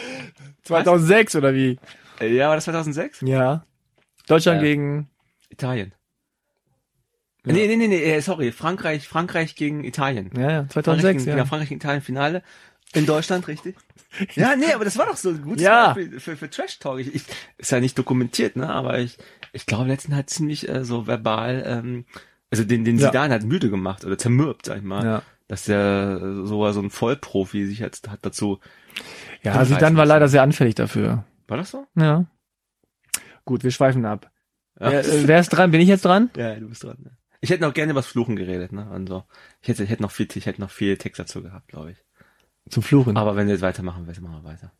2006 oder wie? Äh, Ja, war das 2006? Ja. Deutschland Ja. gegen. Italien. Ja. Nee, nee, nee, nee, äh, sorry, Frankreich, Frankreich gegen Italien. Ja, ja, Frankreich 2006, gegen, ja. Frankreich gegen Italien Finale. In Deutschland, richtig? Ja, nee, aber das war doch so ein gutes Ja. Beispiel für, für Trash Talk. Ich, ich, ist ja nicht dokumentiert, ne, aber ich, ich glaube, letzten hat ziemlich äh, so verbal, ähm, also den, den Ja. Zidane hat müde gemacht oder zermürbt, sag ich mal. Ja. Dass der äh, so so ein Vollprofi sich jetzt hat dazu. Ja, also dann war leider sehr anfällig dafür. War das so? Ja. Gut, wir schweifen ab. Ja, Wer, äh, wer ist dran? Bin ich jetzt dran? ja du bist dran. Ne? Ich hätte noch gerne über das Fluchen geredet, ne? Und so. Ich hätte, ich hätte noch viel, ich hätte noch viel Text dazu gehabt, glaube ich. Zum Fluchen. Aber wenn wir jetzt weitermachen willst, machen wir weiter.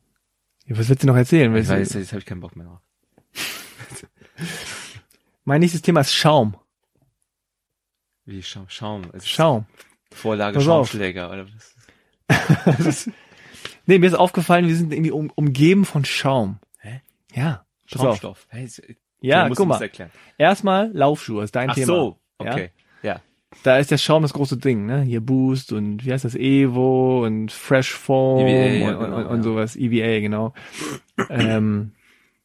Ja, was willst du noch erzählen? Ich Willst du- weiß, jetzt habe ich keinen Bock mehr drauf. Mein nächstes Thema ist Schaum. Wie Schaum, Schaum. Es ist Schaum. Vorlage Pass auf. Schaumschläger oder was? Nee, mir ist aufgefallen, wir sind irgendwie um, umgeben von Schaum. Hä? Ja. Schaumstoff. Hey, Ja, guck mal. Erstmal Laufschuhe ist dein Ach Thema. so, Ja? okay. Ja. Da ist der Schaum das große Ding, ne? Hier Boost und wie heißt das? Evo und Fresh Foam EVA, ja, und, genau, und, und ja. sowas. EVA, genau. ähm,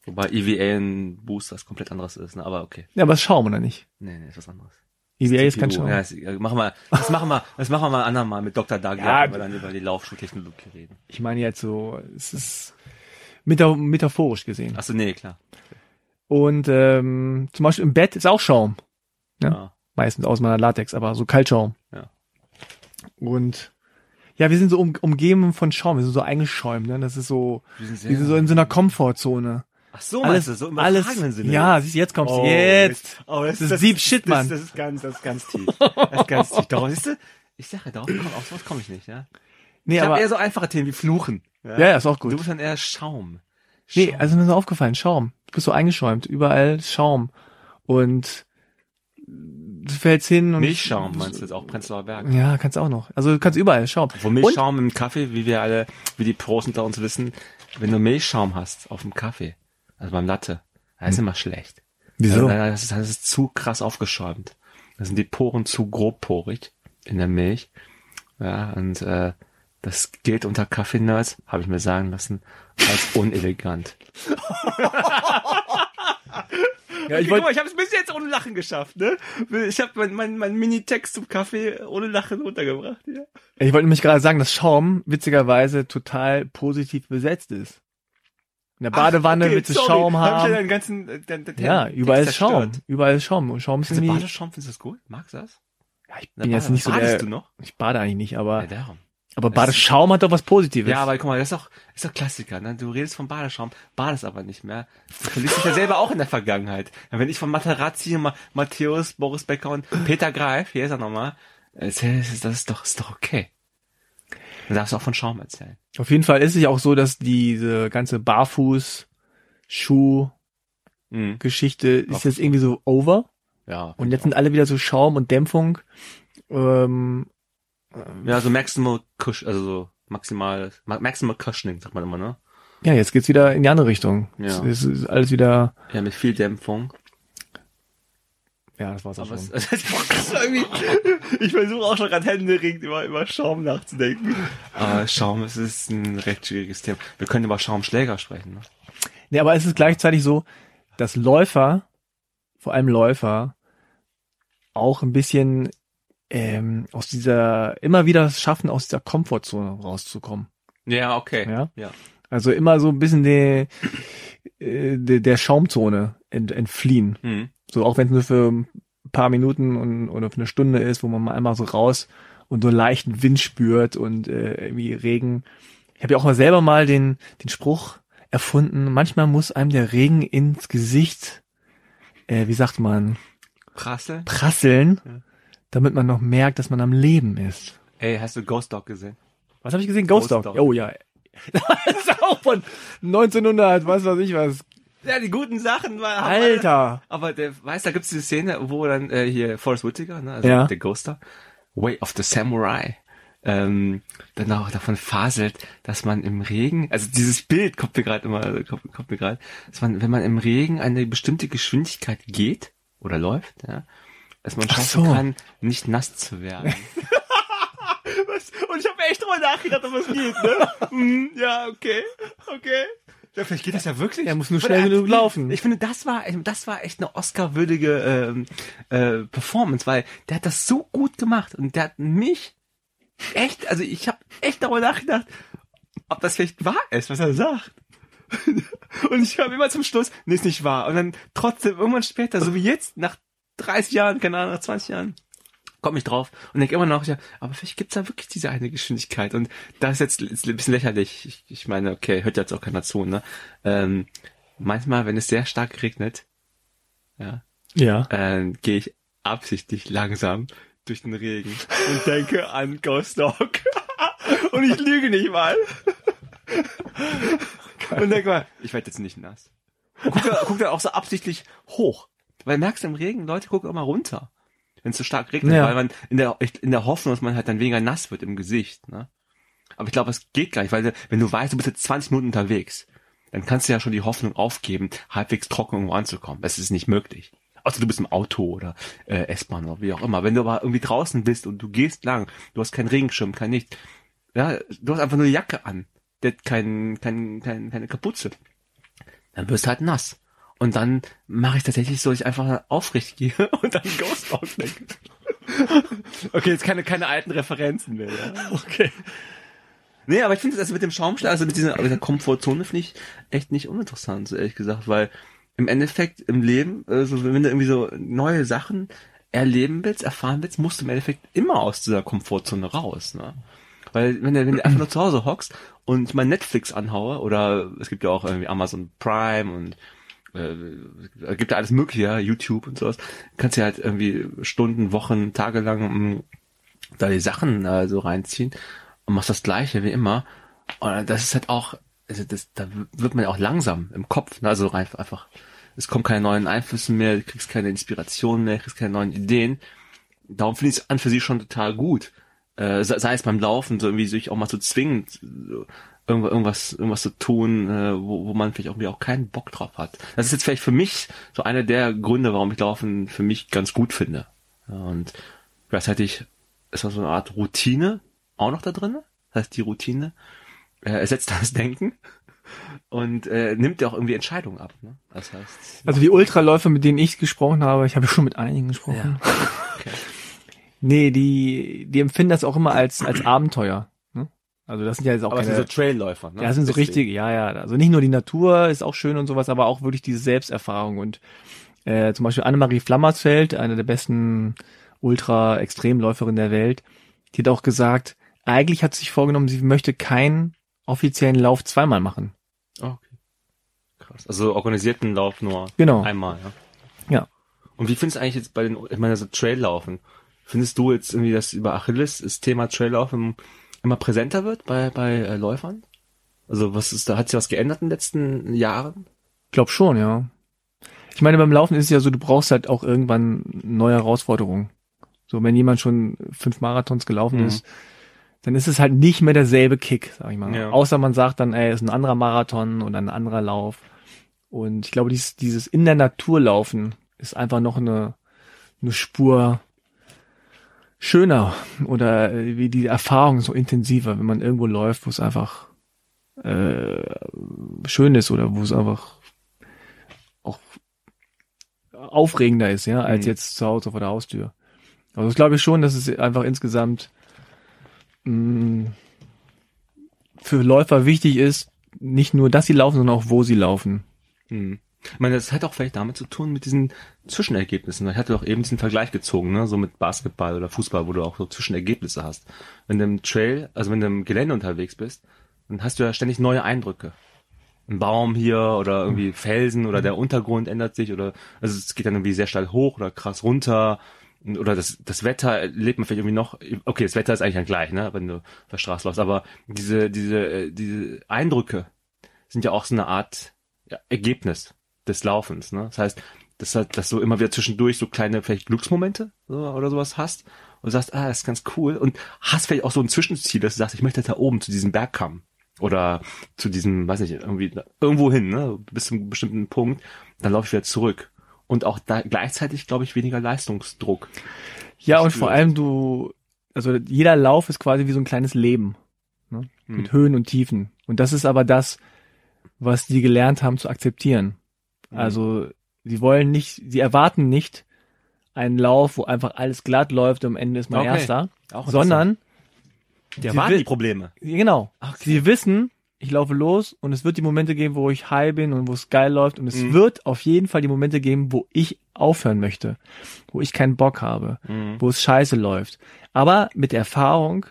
Wobei EVA ein Boost was komplett anderes ist, ne? Aber okay. ja, aber ist Schaum oder nicht? Nee, nee, ist was anderes. EVA ist kein CPU. Schaum. Ja, ist, ja, machen wir, das machen wir, das machen wir mal ein andermal mit Dr. Doug, Ja, wenn wir dann über die Laufschuhtechnologie reden. Ich meine jetzt so, es ist meta metaphorisch gesehen. Ach so, nee, klar. Und ähm, zum Beispiel im Bett ist auch Schaum. Ja. Ja. Meistens aus meiner Latex, aber so Kaltschaum. Ja. Und ja, wir sind so um, umgeben von Schaum, wir sind so eingeschäumt, ne? Das ist so, Wir sind wir sind so in so einer Komfortzone. Ach so, alles, meinst du, so im alles, Sinne. ja, siehst du, jetzt kommst du, Oh, jetzt. Oh, Das ist deep shit, das, Mann. Das, ist ganz, das ist ganz tief. Das ist ganz tief. Darauf, siehst du, ich sage, darauf komm, auf sowas komme ich nicht, ja. Nee, Ich habe aber, eher so einfache Themen wie Fluchen. ja, ja, ist auch Du gut. bist dann eher Schaum. Nee, Schaum. also mir ist aufgefallen, Schaum. Du bist so eingeschäumt, überall Schaum. Und du fällst hin und. Milchschaum meinst du jetzt auch Prenzlauer Berg. Ja, kannst auch noch. Also du kannst überall Schaum. Wo Milchschaum im Kaffee, wie wir alle, wie die Pros unter uns wissen, wenn du Milchschaum hast auf dem Kaffee, also beim Latte, das ist immer schlecht. Wieso? Also, das, ist, das ist zu krass aufgeschäumt. Da sind die Poren zu grobporig in der Milch. Ja, und äh, das gilt unter Kaffee-Nerds, habe ich mir sagen lassen, als unelegant. Ja, ich Guck wollte mal, ich habe es bis jetzt ohne Lachen geschafft, ne? Ich habe mein, mein, mein Mini-Text zum Kaffee ohne Lachen runtergebracht. Ja. ich wollte nämlich gerade sagen, dass Schaum witzigerweise total positiv besetzt ist. In der Badewanne Ach, okay, willst du sorry. Schaum Hab haben. ja den ganzen, äh, den, den Ja, überall ist Schaum. zerstört. Überall ist Schaum. Und Schaum ist Also irgendwie, Badeschaum, findest du das gut? Magst du das? ja, ich bin jetzt nicht so badest der, du noch? ich bade eigentlich nicht, aber, Ja, darum. aber Badeschaum hat doch was Positives. Ja, aber guck mal, das ist doch, ist doch Klassiker, ne? Du redest vom Badeschaum, badest aber nicht mehr. Du verliest dich ja selber auch in der Vergangenheit. Wenn ich von Materazzi, Ma Matthäus, Boris Becker und Peter Greif, hier ist er nochmal, das ist, das ist doch, ist doch okay. Du darfst auch von Schaum erzählen. Auf jeden Fall ist es ja auch so, dass diese ganze Barfuß-Schuh-Geschichte Mhm. ist jetzt irgendwie so over. Ja. Und jetzt sind alle wieder so Schaum und Dämpfung. Ähm, Ja, so maximal Cush, also so maximal, ma- maximal Cushioning, sagt man immer, ne? ja, jetzt geht's wieder in die andere Richtung. Ja. Es ist alles wieder, Ja, mit viel Dämpfung. Ja, das war's auch Aber schon. es, ich versuche auch schon gerade händeringend über, über Schaum nachzudenken. Aber Schaum, es ist ein recht schwieriges Thema. Wir können über Schaumschläger sprechen, ne? Nee, aber es ist gleichzeitig so, dass Läufer, vor allem Läufer, auch ein bisschen ähm, aus dieser, immer wieder schaffen, aus dieser Komfortzone rauszukommen. Ja, okay. Ja? Ja. Also immer so ein bisschen der, äh, der, der Schaumzone ent, entfliehen. Mhm. So auch wenn es nur für ein paar Minuten und, oder für eine Stunde ist, wo man mal einmal so raus und so einen leichten Wind spürt und äh, irgendwie Regen. Ich habe ja auch mal selber mal den, den Spruch erfunden, manchmal muss einem der Regen ins Gesicht, äh, wie sagt man, Prassel. prasseln, Ja. damit man noch merkt, dass man am Leben ist. Ey, hast du Ghost Dog gesehen? Was habe ich gesehen? Ghost, Ghost Dog. Dog. Oh ja. Das ist auch von 1900, was weiß ich was. Ja, die guten Sachen war. Alter. Aber der, weißt, da gibt's diese Szene, wo dann äh, hier Forrest Whitaker, ne, also Ja. der Ghoster, Way of the Samurai, ähm, dann auch davon faselt, dass man im Regen, also dieses Bild kommt mir gerade immer, kommt, kommt mir gerade, dass man, wenn man im Regen eine bestimmte Geschwindigkeit geht oder läuft, ja, dass man schaffen so. kann, nicht nass zu werden. Und ich habe echt drüber nachgedacht, ob es geht, ne? Hm, ja, okay, okay. Ja, vielleicht geht das ja wirklich. Er muss nur schnell genug laufen. Ich finde, das war, das war echt eine Oscar-würdige ähm, äh, Performance, weil der hat das so gut gemacht und der hat mich echt, also ich habe echt darüber nachgedacht, ob das vielleicht wahr ist, was er sagt. und ich habe immer zum Schluss, nee, ist nicht wahr. Und dann trotzdem irgendwann später, so wie jetzt, nach 30 Jahren, keine Ahnung, nach 20 Jahren, komme ich drauf und denke immer noch, ja, aber vielleicht gibt's da wirklich diese eine Geschwindigkeit. Und das ist jetzt ist ein bisschen lächerlich. Ich, ich meine, okay, hört jetzt auch keiner zu, ne? Ähm, manchmal, wenn es sehr stark regnet, ja, Ja. äh, gehe ich absichtlich langsam durch den Regen und denke an Ghost Dog. und ich lüge nicht mal. und denke mal, ich werde jetzt nicht nass. Guck, da, guck da auch so absichtlich hoch. Weil merkst du im Regen, Leute gucken immer runter. Wenn es so stark regnet, Ja. weil man in der, in der Hoffnung, dass man halt dann weniger nass wird im Gesicht, ne? Aber ich glaube, es geht gar nicht, weil wenn du weißt, du bist jetzt 20 Minuten unterwegs, dann kannst du ja schon die Hoffnung aufgeben, halbwegs trocken irgendwo anzukommen. Das ist nicht möglich. Außer du bist im Auto oder äh, S-Bahn oder wie auch immer. Wenn du aber irgendwie draußen bist und du gehst lang, du hast keinen Regenschirm, kein Licht, ja, du hast einfach nur eine Jacke an, der hat kein, kein, kein, keine Kapuze, dann wirst du halt nass. Und dann mache ich tatsächlich so, dass ich einfach aufrecht gehe und dann Ghost ausdenke. okay, jetzt keine, keine alten Referenzen mehr. Ja. Okay. Nee, aber ich finde das also mit dem Schaumschlag, also mit dieser, mit dieser Komfortzone finde ich echt nicht uninteressant, so ehrlich gesagt, weil im Endeffekt im Leben, also wenn du irgendwie so neue Sachen erleben willst, erfahren willst, musst du im Endeffekt immer aus dieser Komfortzone raus, ne? Weil wenn du, wenn du einfach nur zu Hause hockst und mal Netflix anhaue oder es gibt ja auch irgendwie Amazon Prime und äh, gibt ja alles mögliche, ja, YouTube und sowas, kannst du halt irgendwie Stunden, Wochen, Tage lang mm, da die Sachen äh, so reinziehen und machst das Gleiche wie immer. Und das ist halt auch, also das, da wird man ja auch langsam im Kopf, ne? also rein, einfach, es kommen keine neuen Einflüsse mehr, du kriegst keine Inspiration mehr, du kriegst keine neuen Ideen. Darum finde ich es an für sich schon total gut. Äh, sei es beim Laufen, so irgendwie sich auch mal zu zwingen, so, irgendwas, irgendwas, zu tun, äh, wo, wo man vielleicht irgendwie auch keinen Bock drauf hat. Das ist jetzt vielleicht für mich so einer der Gründe, warum ich Laufen für mich ganz gut finde. Ja, und gleichzeitig ist das so eine Art Routine auch noch da drin. Das heißt, die Routine äh, ersetzt das Denken und äh, nimmt ja auch irgendwie Entscheidungen ab. Ne? Das heißt, Also die Ultraläufer, mit denen ich gesprochen habe, ich habe schon mit einigen gesprochen. okay. Nee, die, die empfinden das auch immer als, als Abenteuer. Also das sind ja jetzt auch aber keine, sind so Trailläufer. Ne? ja, das sind so Deswegen. richtige, ja, ja. Also nicht nur die Natur ist auch schön und sowas, aber auch wirklich diese Selbsterfahrung. Und äh, zum Beispiel Annemarie Flammersfeld, eine der besten Ultra-Extremläuferinnen der Welt, die hat auch gesagt, eigentlich hat sie sich vorgenommen, sie möchte keinen offiziellen Lauf zweimal machen. Oh, okay. Krass. Also organisierten Lauf nur Genau. einmal, ja. Ja. Und wie findest du eigentlich jetzt bei den, ich meine, so Traillaufen? Findest du jetzt irgendwie, dass über Achilles das Thema Traillaufen immer präsenter wird bei, bei äh, Läufern? Also was ist da, hat sich was geändert in den letzten Jahren? Glaub schon, ja. Ich meine, beim Laufen ist es ja so, du brauchst halt auch irgendwann neue Herausforderungen. So, wenn jemand schon fünf Marathons gelaufen Mhm. ist, dann ist es halt nicht mehr derselbe Kick, sag ich mal. Ja. Außer man sagt dann, ey, ist ein anderer Marathon oder ein anderer Lauf. Und ich glaube, dieses, dieses in der Natur laufen ist einfach noch eine, eine Spur schöner oder äh, wie die Erfahrung so intensiver, wenn man irgendwo läuft, wo es einfach äh, schön ist oder wo es einfach auch aufregender ist, ja, als Mhm. jetzt zu Hause vor der Haustür. Also das glaube ich schon, dass es einfach insgesamt mh, für Läufer wichtig ist, nicht nur, dass sie laufen, sondern auch, wo sie laufen. Hm. Ich meine, das hat auch vielleicht damit zu tun mit diesen Zwischenergebnissen. Ich hatte doch eben diesen Vergleich gezogen, ne, so mit Basketball oder Fußball, wo du auch so Zwischenergebnisse hast. Wenn du im Trail, also wenn du im Gelände unterwegs bist, dann hast du ja ständig neue Eindrücke. Ein Baum hier oder irgendwie Felsen oder der Untergrund ändert sich oder also es geht dann irgendwie sehr steil hoch oder krass runter oder das, das Wetter lebt man vielleicht irgendwie noch, okay, das Wetter ist eigentlich dann gleich, ne, wenn du auf der Straße läufst, aber diese, diese, äh, diese Eindrücke sind ja auch so eine Art ja, Ergebnis des Laufens, ne? Das heißt, dass, halt, dass du immer wieder zwischendurch so kleine vielleicht Glücksmomente so, oder sowas hast und sagst, ah, das ist ganz cool und hast vielleicht auch so ein Zwischenziel, dass du sagst, ich möchte da oben zu diesem Berg kommen oder zu diesem, weiß nicht, irgendwie irgendwo hin, ne? Bis zu einem bestimmten Punkt, dann laufe ich wieder zurück und auch da gleichzeitig, glaube ich, weniger Leistungsdruck. Ja, und vor allem du, also jeder Lauf ist quasi wie so ein kleines Leben. Ne? Mit Höhen und Tiefen. Und das ist aber das, was die gelernt haben zu akzeptieren. Mhm. Also, sie wollen nicht, sie erwarten nicht einen Lauf, wo einfach alles glatt läuft und am Ende ist man Okay. Erster, Auch sondern, waren will- die Probleme. genau, Okay. sie wissen, ich laufe los und es wird die Momente geben, wo ich high bin und wo es geil läuft und es Mhm. wird auf jeden Fall die Momente geben, wo ich aufhören möchte, wo ich keinen Bock habe, Mhm. wo es scheiße läuft. Aber mit Erfahrung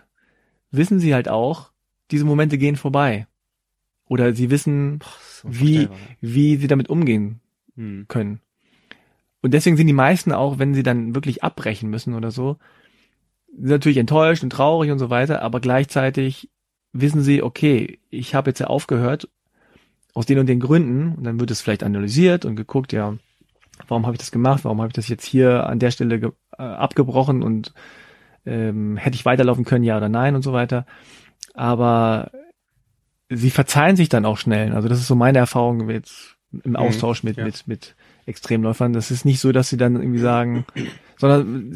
wissen sie halt auch, diese Momente gehen vorbei. Oder sie wissen, So wie, unvorstellbar. wie sie damit umgehen Mhm. können. Und deswegen sind die meisten auch, wenn sie dann wirklich abbrechen müssen oder so, sind natürlich enttäuscht und traurig und so weiter, aber gleichzeitig wissen sie, okay, ich habe jetzt ja aufgehört aus den und den Gründen und dann wird es vielleicht analysiert und geguckt, ja, warum habe ich das gemacht, warum habe ich das jetzt hier an der Stelle äh, abgebrochen und ähm, hätte ich weiterlaufen können, ja oder nein und so weiter. Aber sie verzeihen sich dann auch schnell. Also das ist so meine Erfahrung jetzt im Austausch mit, ja. mit, mit Extremläufern. Das ist nicht so, dass sie dann irgendwie sagen, sondern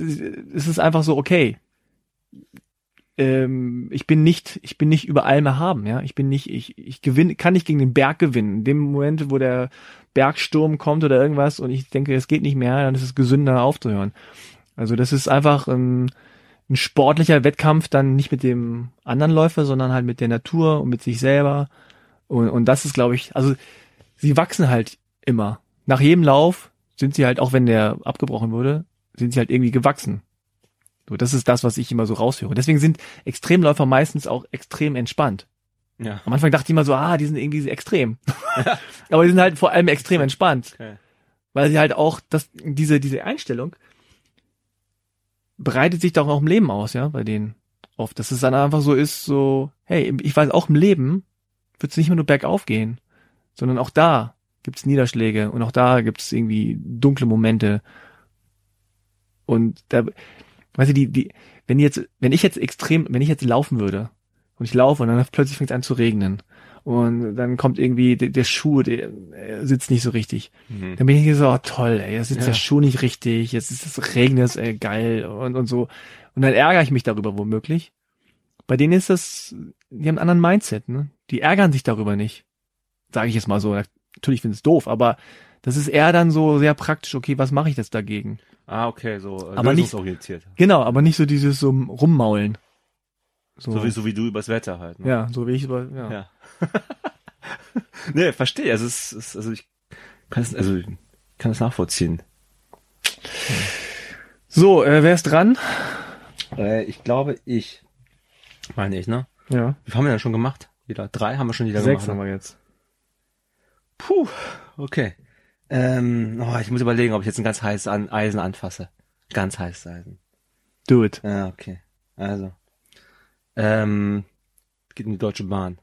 es ist einfach so, okay, ähm, ich bin nicht, ich bin nicht über allem erhaben, ja. Ich bin nicht, ich, ich gewinne, kann nicht gegen den Berg gewinnen. In dem Moment, wo der Bergsturm kommt oder irgendwas und ich denke, es geht nicht mehr, dann ist es gesünder aufzuhören. Also das ist einfach ein, ein sportlicher Wettkampf dann nicht mit dem anderen Läufer, sondern halt mit der Natur und mit sich selber. Und, und das ist, glaube ich, also sie wachsen halt immer. Nach jedem Lauf sind sie halt, auch wenn der abgebrochen wurde, sind sie halt irgendwie gewachsen. So, das ist das, was ich immer so raushöre. Deswegen sind Extremläufer meistens auch extrem entspannt. Ja. Am Anfang dachte ich immer so, ah, die sind irgendwie extrem. Aber die sind halt vor allem extrem entspannt, Okay. weil sie halt auch das, diese, diese Einstellung breitet sich doch auch im Leben aus, ja, bei denen oft. Dass es dann einfach so ist, so, hey, ich weiß, auch im Leben wird es nicht mehr nur bergauf gehen, sondern auch da gibt's Niederschläge und auch da gibt's irgendwie dunkle Momente. Und da, weißt du, die, die, wenn jetzt, wenn ich jetzt extrem, wenn ich jetzt laufen würde und ich laufe und dann plötzlich fängt es an zu regnen und dann kommt irgendwie der, der Schuh, der, sitzt nicht so richtig. Mhm. Dann bin ich so, oh, toll, ey, jetzt sitzt Ja. der Schuh nicht richtig, jetzt ist es regnet, ey, geil und, und so. Und dann ärgere ich mich darüber womöglich. Bei denen ist das, die haben einen anderen Mindset, ne? Die ärgern sich darüber nicht. Sage ich jetzt mal so. Natürlich finde ich es doof, aber das ist eher dann so sehr praktisch, okay, was mache ich jetzt dagegen? Ah, okay, so äh, Aber nicht- lösungsorientiert. Genau, aber nicht so dieses so rummaulen. So, So wie, so wie du übers Wetter halt. Ne? ja, so wie ich, aber, ja. Ja. nee, verstehe. Also es ist, also ich kann es, also kann es nachvollziehen. So, äh, wer ist dran? Äh, ich glaube, ich. Meine ich, ne? Ja, Wie viel haben wir denn schon gemacht? Jeder drei haben wir schon wieder sechs gemacht. haben wir jetzt. Puh, okay. Ähm, oh, ich muss überlegen, ob ich jetzt ein ganz heißes Eisen anfasse. Ganz heißes Eisen. Do it. Ja, okay. Also. Ähm, geht in die Deutsche Bahn.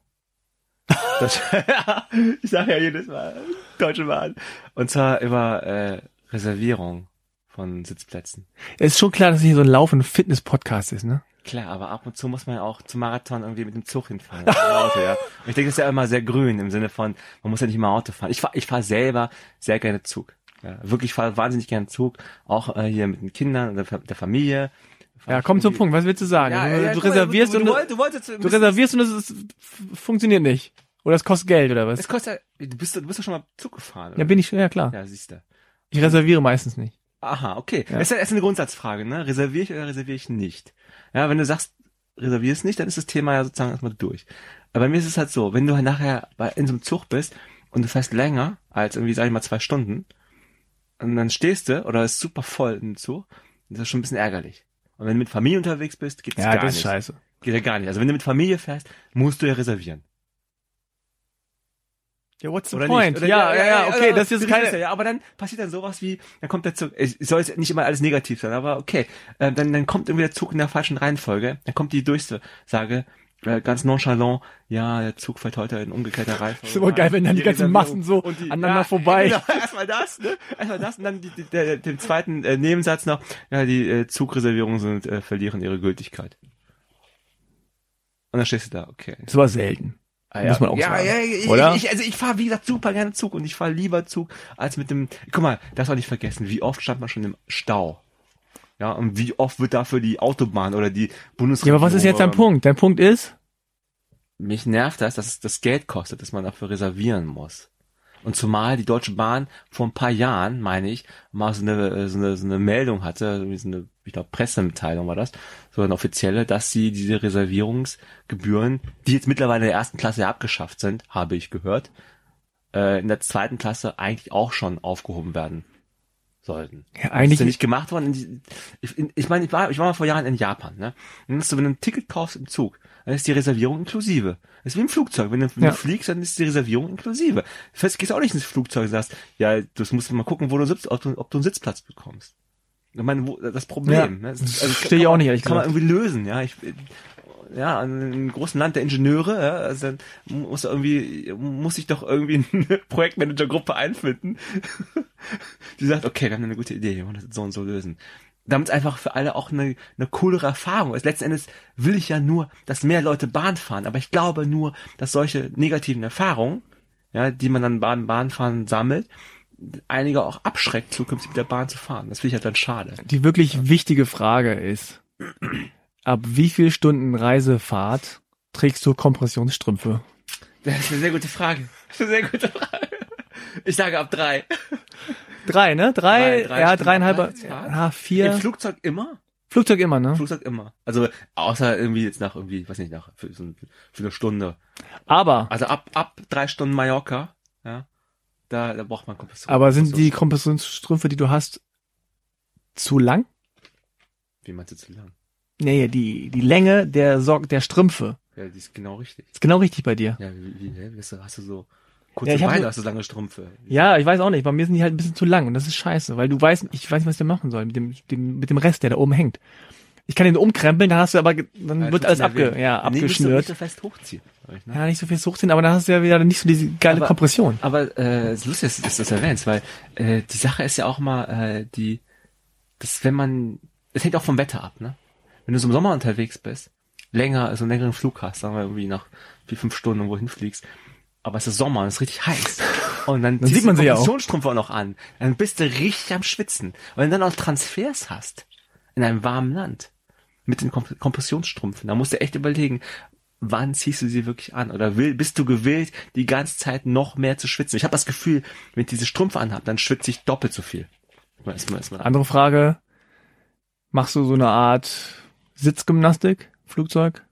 Deutsche, ich sage ja jedes Mal, Deutsche Bahn. Und zwar über äh, Reservierung von Sitzplätzen. Es ist schon klar, dass hier so ein laufender Fitness-Podcast ist, ne? Klar, aber ab und zu muss man ja auch zum Marathon irgendwie mit dem Zug hinfahren. mit dem Auto, ja. Und ich denke, das ist ja immer sehr grün im Sinne von, man muss ja nicht immer Auto fahren. Ich fahre ich fahr selber sehr gerne Zug. Ja, wirklich fahre wahnsinnig gerne Zug, auch äh, hier mit den Kindern und der, der Familie. Ja, komm zum Punkt. Was willst du sagen? Ja, du ja, du guck mal, reservierst du, und du, du, wolltest, du du reservierst und es ist- funktioniert nicht. Oder es kostet Geld oder was? Es kostet du bist, du bist doch schon mal Zug gefahren. Ja, bin ich, ja klar. Ja, siehst du. Ich reserviere meistens nicht. Aha, okay. Ja. Das ist eine Grundsatzfrage, ne? Reserviere ich oder reserviere ich nicht? Ja, wenn du sagst, reservierst nicht, dann ist das Thema ja sozusagen erstmal durch. Aber bei mir ist es halt so, wenn du nachher bei, in so einem Zug bist und du fährst länger als irgendwie, sag ich mal, zwei Stunden, und dann stehst du oder ist super voll im Zug, das ist schon ein bisschen ärgerlich. Und wenn du mit Familie unterwegs bist, geht's Ja, gar das ist nicht. scheiße. Geht ja gar nicht. Also wenn du mit Familie fährst, musst du ja reservieren. Ja, what's the Oder point? nicht? Oder- ja, ja, ja, okay, oder- das ist keine, ja, ja, aber dann passiert dann sowas wie, dann kommt der Zug, es soll jetzt nicht immer alles negativ sein, aber okay, äh, dann, dann kommt irgendwie der Zug in der falschen Reihenfolge, dann kommt die Durchsage, äh, ganz nonchalant, ja, der Zug fährt heute in umgekehrter Reihenfolge. Ist aber geil, wenn dann die ganzen Reservierung Massen so und die- aneinander vorbei. Genau, erstmal das, ne? Erstmal das und dann die, die, der, den zweiten äh, Nebensatz noch, ja, die äh, Zugreservierungen sind, äh, verlieren ihre Gültigkeit. Und dann stehst du da, okay. das war selten. Ah, Muss man auch ja, sagen. Ja, ich, Oder? Ich, also ich fahre, wie gesagt, super gerne Zug und ich fahre lieber Zug als mit dem. Guck mal, das auch nicht vergessen. Wie oft stand man schon im Stau? Ja, und wie oft wird dafür die Autobahn oder die Ja, Bundesregierung... aber was ist jetzt dein Punkt? Dein Punkt ist? Mich nervt das, dass es das Geld kostet, dass man dafür reservieren muss. Und zumal die Deutsche Bahn vor ein paar Jahren, meine ich, mal so eine, so eine, so eine Meldung hatte, so eine, ich glaube, Pressemitteilung war das, so eine offizielle, dass sie diese Reservierungsgebühren, die jetzt mittlerweile in der ersten Klasse ja abgeschafft sind, habe ich gehört, äh, in der zweiten Klasse eigentlich auch schon aufgehoben werden sollten. Ja, Das eigentlich ist ja nicht gemacht worden. Ich, ich meine, ich war, ich war mal vor Jahren in Japan, ne? Und du, wenn du ein Ticket kaufst im Zug, dann ist die Reservierung inklusive. Das ist wie im Flugzeug. Wenn du, wenn Ja. du fliegst, dann ist die Reservierung inklusive. Fest gehst auch nicht ins Flugzeug und sagst, ja, das musst du mal gucken, wo du sitzt, ob du, ob du einen Sitzplatz bekommst. Ich meine, wo, das Problem, Ja, ne? Das, das kann verstehe ich man- auch nicht, ehrlich Kann man gesagt. irgendwie lösen, ja. Ich, ja, in einem großen Land der Ingenieure, ja, also dann muss irgendwie, muss sich doch irgendwie eine Projektmanagergruppe einfinden, die sagt, okay, wir haben eine gute Idee, wir wollen das so und so lösen. Damit es einfach für alle auch eine, eine coolere Erfahrung ist. Letzten Endes will ich ja nur, dass mehr Leute Bahn fahren, aber ich glaube nur, dass solche negativen Erfahrungen, ja, die man dann Bahn, Bahnfahren sammelt, einige auch abschreckt, zukünftig mit der Bahn zu fahren. Das finde ich halt dann schade. Die wirklich wichtige Frage ist, ab wie viel Stunden Reisefahrt trägst du Kompressionsstrümpfe? Das ist eine sehr gute Frage. Das ist eine sehr gute Frage. Ich sage ab drei. Drei, ne? Drei, Drei, drei ja, dreieinhalb, Reisefahrt. ja, vier. Im Flugzeug immer? Flugzeug immer, ne? Flugzeug immer. Also außer irgendwie jetzt nach irgendwie, weiß nicht, nach für, so für eine Stunde. Aber, Also ab ab drei Stunden Mallorca, ja, da, da braucht man Kompression. aber sind die Kompression. Kompressionsstrümpfe, die du hast, zu lang? Wie meinst du zu lang? Nee, die, die Länge der Sock, der Strümpfe. Ja, die ist genau richtig. Ist genau richtig bei dir. Ja, wie, wie du, hast du so kurze Ja, hab Beine, hast du lange Strümpfe. Ja, ich weiß auch nicht. Bei mir sind die halt ein bisschen zu lang und das ist scheiße, weil du weißt, ich weiß nicht, was der machen soll mit dem, dem, mit dem Rest, der da oben hängt. Ich kann den umkrempeln, dann hast du aber, dann Ja, wird alles abge, weh. ja, Nee, nicht so, abgeschnürt. fest hochziehen. ich, ne? Ja, nicht so viel hochziehen, aber dann hast du ja wieder nicht so diese geile Aber- Kompression. Aber äh, es ist lustig, dass du das erwähnst, weil äh, die Sache ist ja auch mal äh, die, dass wenn man, es hängt auch vom Wetter ab, ne? Wenn du so im Sommer unterwegs bist, länger, also einen längeren Flug hast, sagen wir irgendwie nach vier, fünf Stunden irgendwo hinfliegst, aber es ist Sommer und es ist richtig heiß. Und dann, Dann sieht man sie ja auch. Kompressionsstrümpfe auch noch an. Dann bist du richtig am Schwitzen. Und wenn du dann auch Transfers hast, in einem warmen Land, mit den Komp Kompressionsstrümpfen, da musst du echt überlegen, wann ziehst du sie wirklich an? Oder will, bist du gewillt, die ganze Zeit noch mehr zu schwitzen? Ich habe das Gefühl, wenn ich diese Strümpfe anhabe, dann schwitze ich doppelt so viel. Ist mal, ist mal Andere Frage, machst du so eine Art Sitzgymnastik, Flugzeug?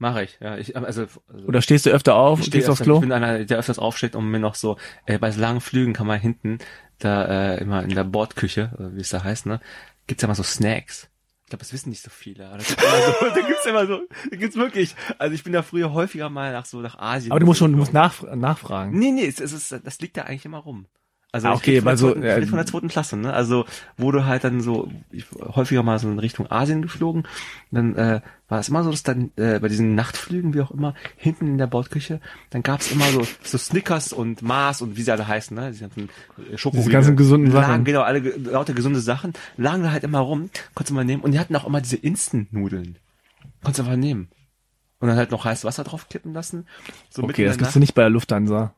Mache ich, ja. Ich, also, also Oder stehst du öfter auf, stehst steh aufs Klo? Ich bin einer, der öfters aufsteht und mir noch so, äh, bei so langen Flügen kann man hinten, da äh, immer in der Bordküche, oder wie es da heißt, ne, gibt's ja immer so Snacks. Ich glaube, das wissen nicht so viele. Aber da gibt's immer so, da gibt's immer so, da gibt's wirklich. Also ich bin ja früher häufiger mal nach so nach Asien. Aber du musst schon, du musst nach, nachfragen. Nee, nee, es, es ist, das liegt da eigentlich immer rum. Also Ah, ich okay, der so, ja, von der zweiten Klasse, ne? Also du halt dann so ich, häufiger mal so in Richtung Asien geflogen, dann äh, war es immer so, dass dann äh, bei diesen Nachtflügen, wie auch immer, hinten in der Bordküche, dann gab's immer so so Snickers und Mars und wie sie alle heißen, ne? Diese ganzen äh, Schokoriegel. ganzen gesunden lagen, Sachen. Genau, alle lauter gesunde Sachen lagen da halt immer rum, konntest du mal nehmen und die hatten auch immer diese Instant-Nudeln. Konntest du einfach nehmen. Und dann halt noch heißes Wasser drauf kippen lassen. So Okay, das gibt's du nicht bei der Lufthansa.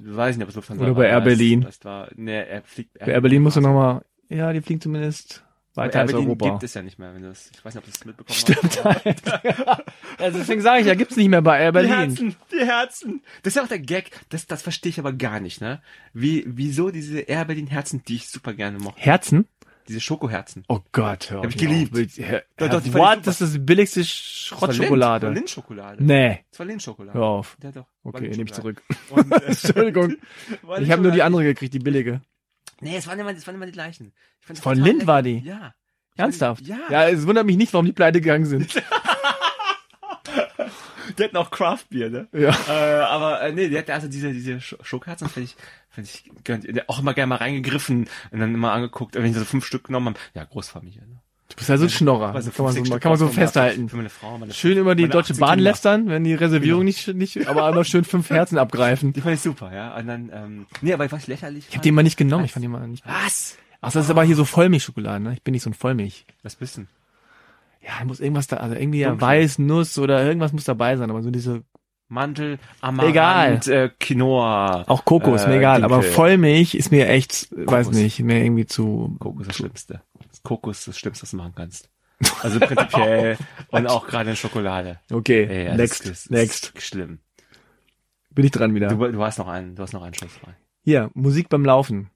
Weiß nicht, ob es Lufthansa Oder war, bei Air es- Berlin. Es war, nee, er fliegt, Bei Air Berlin musst du nochmal, ja, die fliegen zumindest weiter als Europa. gibt es ja nicht mehr, wenn das, ich weiß nicht, ob du das mitbekommen Stimmt hast. halt. also deswegen sage ich, ja, gibt's nicht mehr bei Air Die Berlin. Herzen, die Herzen. Das ist ja auch der Gag. Das, das verstehe ich aber gar nicht, ne? Wie, wieso diese Air Berlin Herzen, die ich super gerne mochte. Herzen? Diese Schokoherzen. Oh Gott, hör Hab ich geliebt. Hör- Doch, doch, die What? Das ist die billigste Das war Schrottschokolade. Lind, Lindschokolade. Nee, Das war Lindschokolade. hör auf. Ja, doch. Okay, nehme ich zurück. Und, äh, Entschuldigung. Ich habe nur die andere gekriegt, die billige. Nee, es waren immer, es waren immer die gleichen. Ich Von Lind war die? Ja. Ernsthaft? Ja. Ja, es wundert mich nicht, warum die pleite gegangen sind. Die hatten auch Craftbier, ne? Ja. Äh, aber äh, nee, die hatten also diese diese Sch- Schokoherzen, finde ich, finde ich gönnt- auch immer gerne mal reingegriffen und dann immer angeguckt, wenn sie so fünf Stück genommen haben. Ja, Großfamilie. Ne? Du bist also ein Schnorrer. Also kann man so, kann man so festhalten. Für meine Frau, meine Schön immer die Deutsche 18 Bahn Kinder. lästern, wenn die Reservierung nicht, nicht, aber immer schön fünf Herzen abgreifen. Die fand ich super, ja. Und dann, ähm, nee, aber was lächerlich. Ich habe den mal nicht genommen, ich fand den mal nicht. Was? Ach, das ist aber hier so Vollmilchschokolade, ne? Ich bin nicht so ein Vollmilch. Was bist du? denn? Ja, muss irgendwas da, also irgendwie ja. Weiß, Nuss oder irgendwas muss dabei sein, aber so diese, Mandel, Amaranth, Egal. Äh, Quinoa. auch Koko ist mir Äh, egal, aber Dinkel. Vollmilch ist mir echt, weiß Kokos. nicht, mir irgendwie zu, Kokos ist das Schlimmste. Kokos ist das Schlimmste, was du machen kannst. Also prinzipiell und auch gerade in Schokolade. okay, Ey, ja, next, das next. Das ist schlimm. Bin ich dran wieder. Du, du hast noch einen, du hast noch einen Schuss frei. Hier, Musik beim Laufen.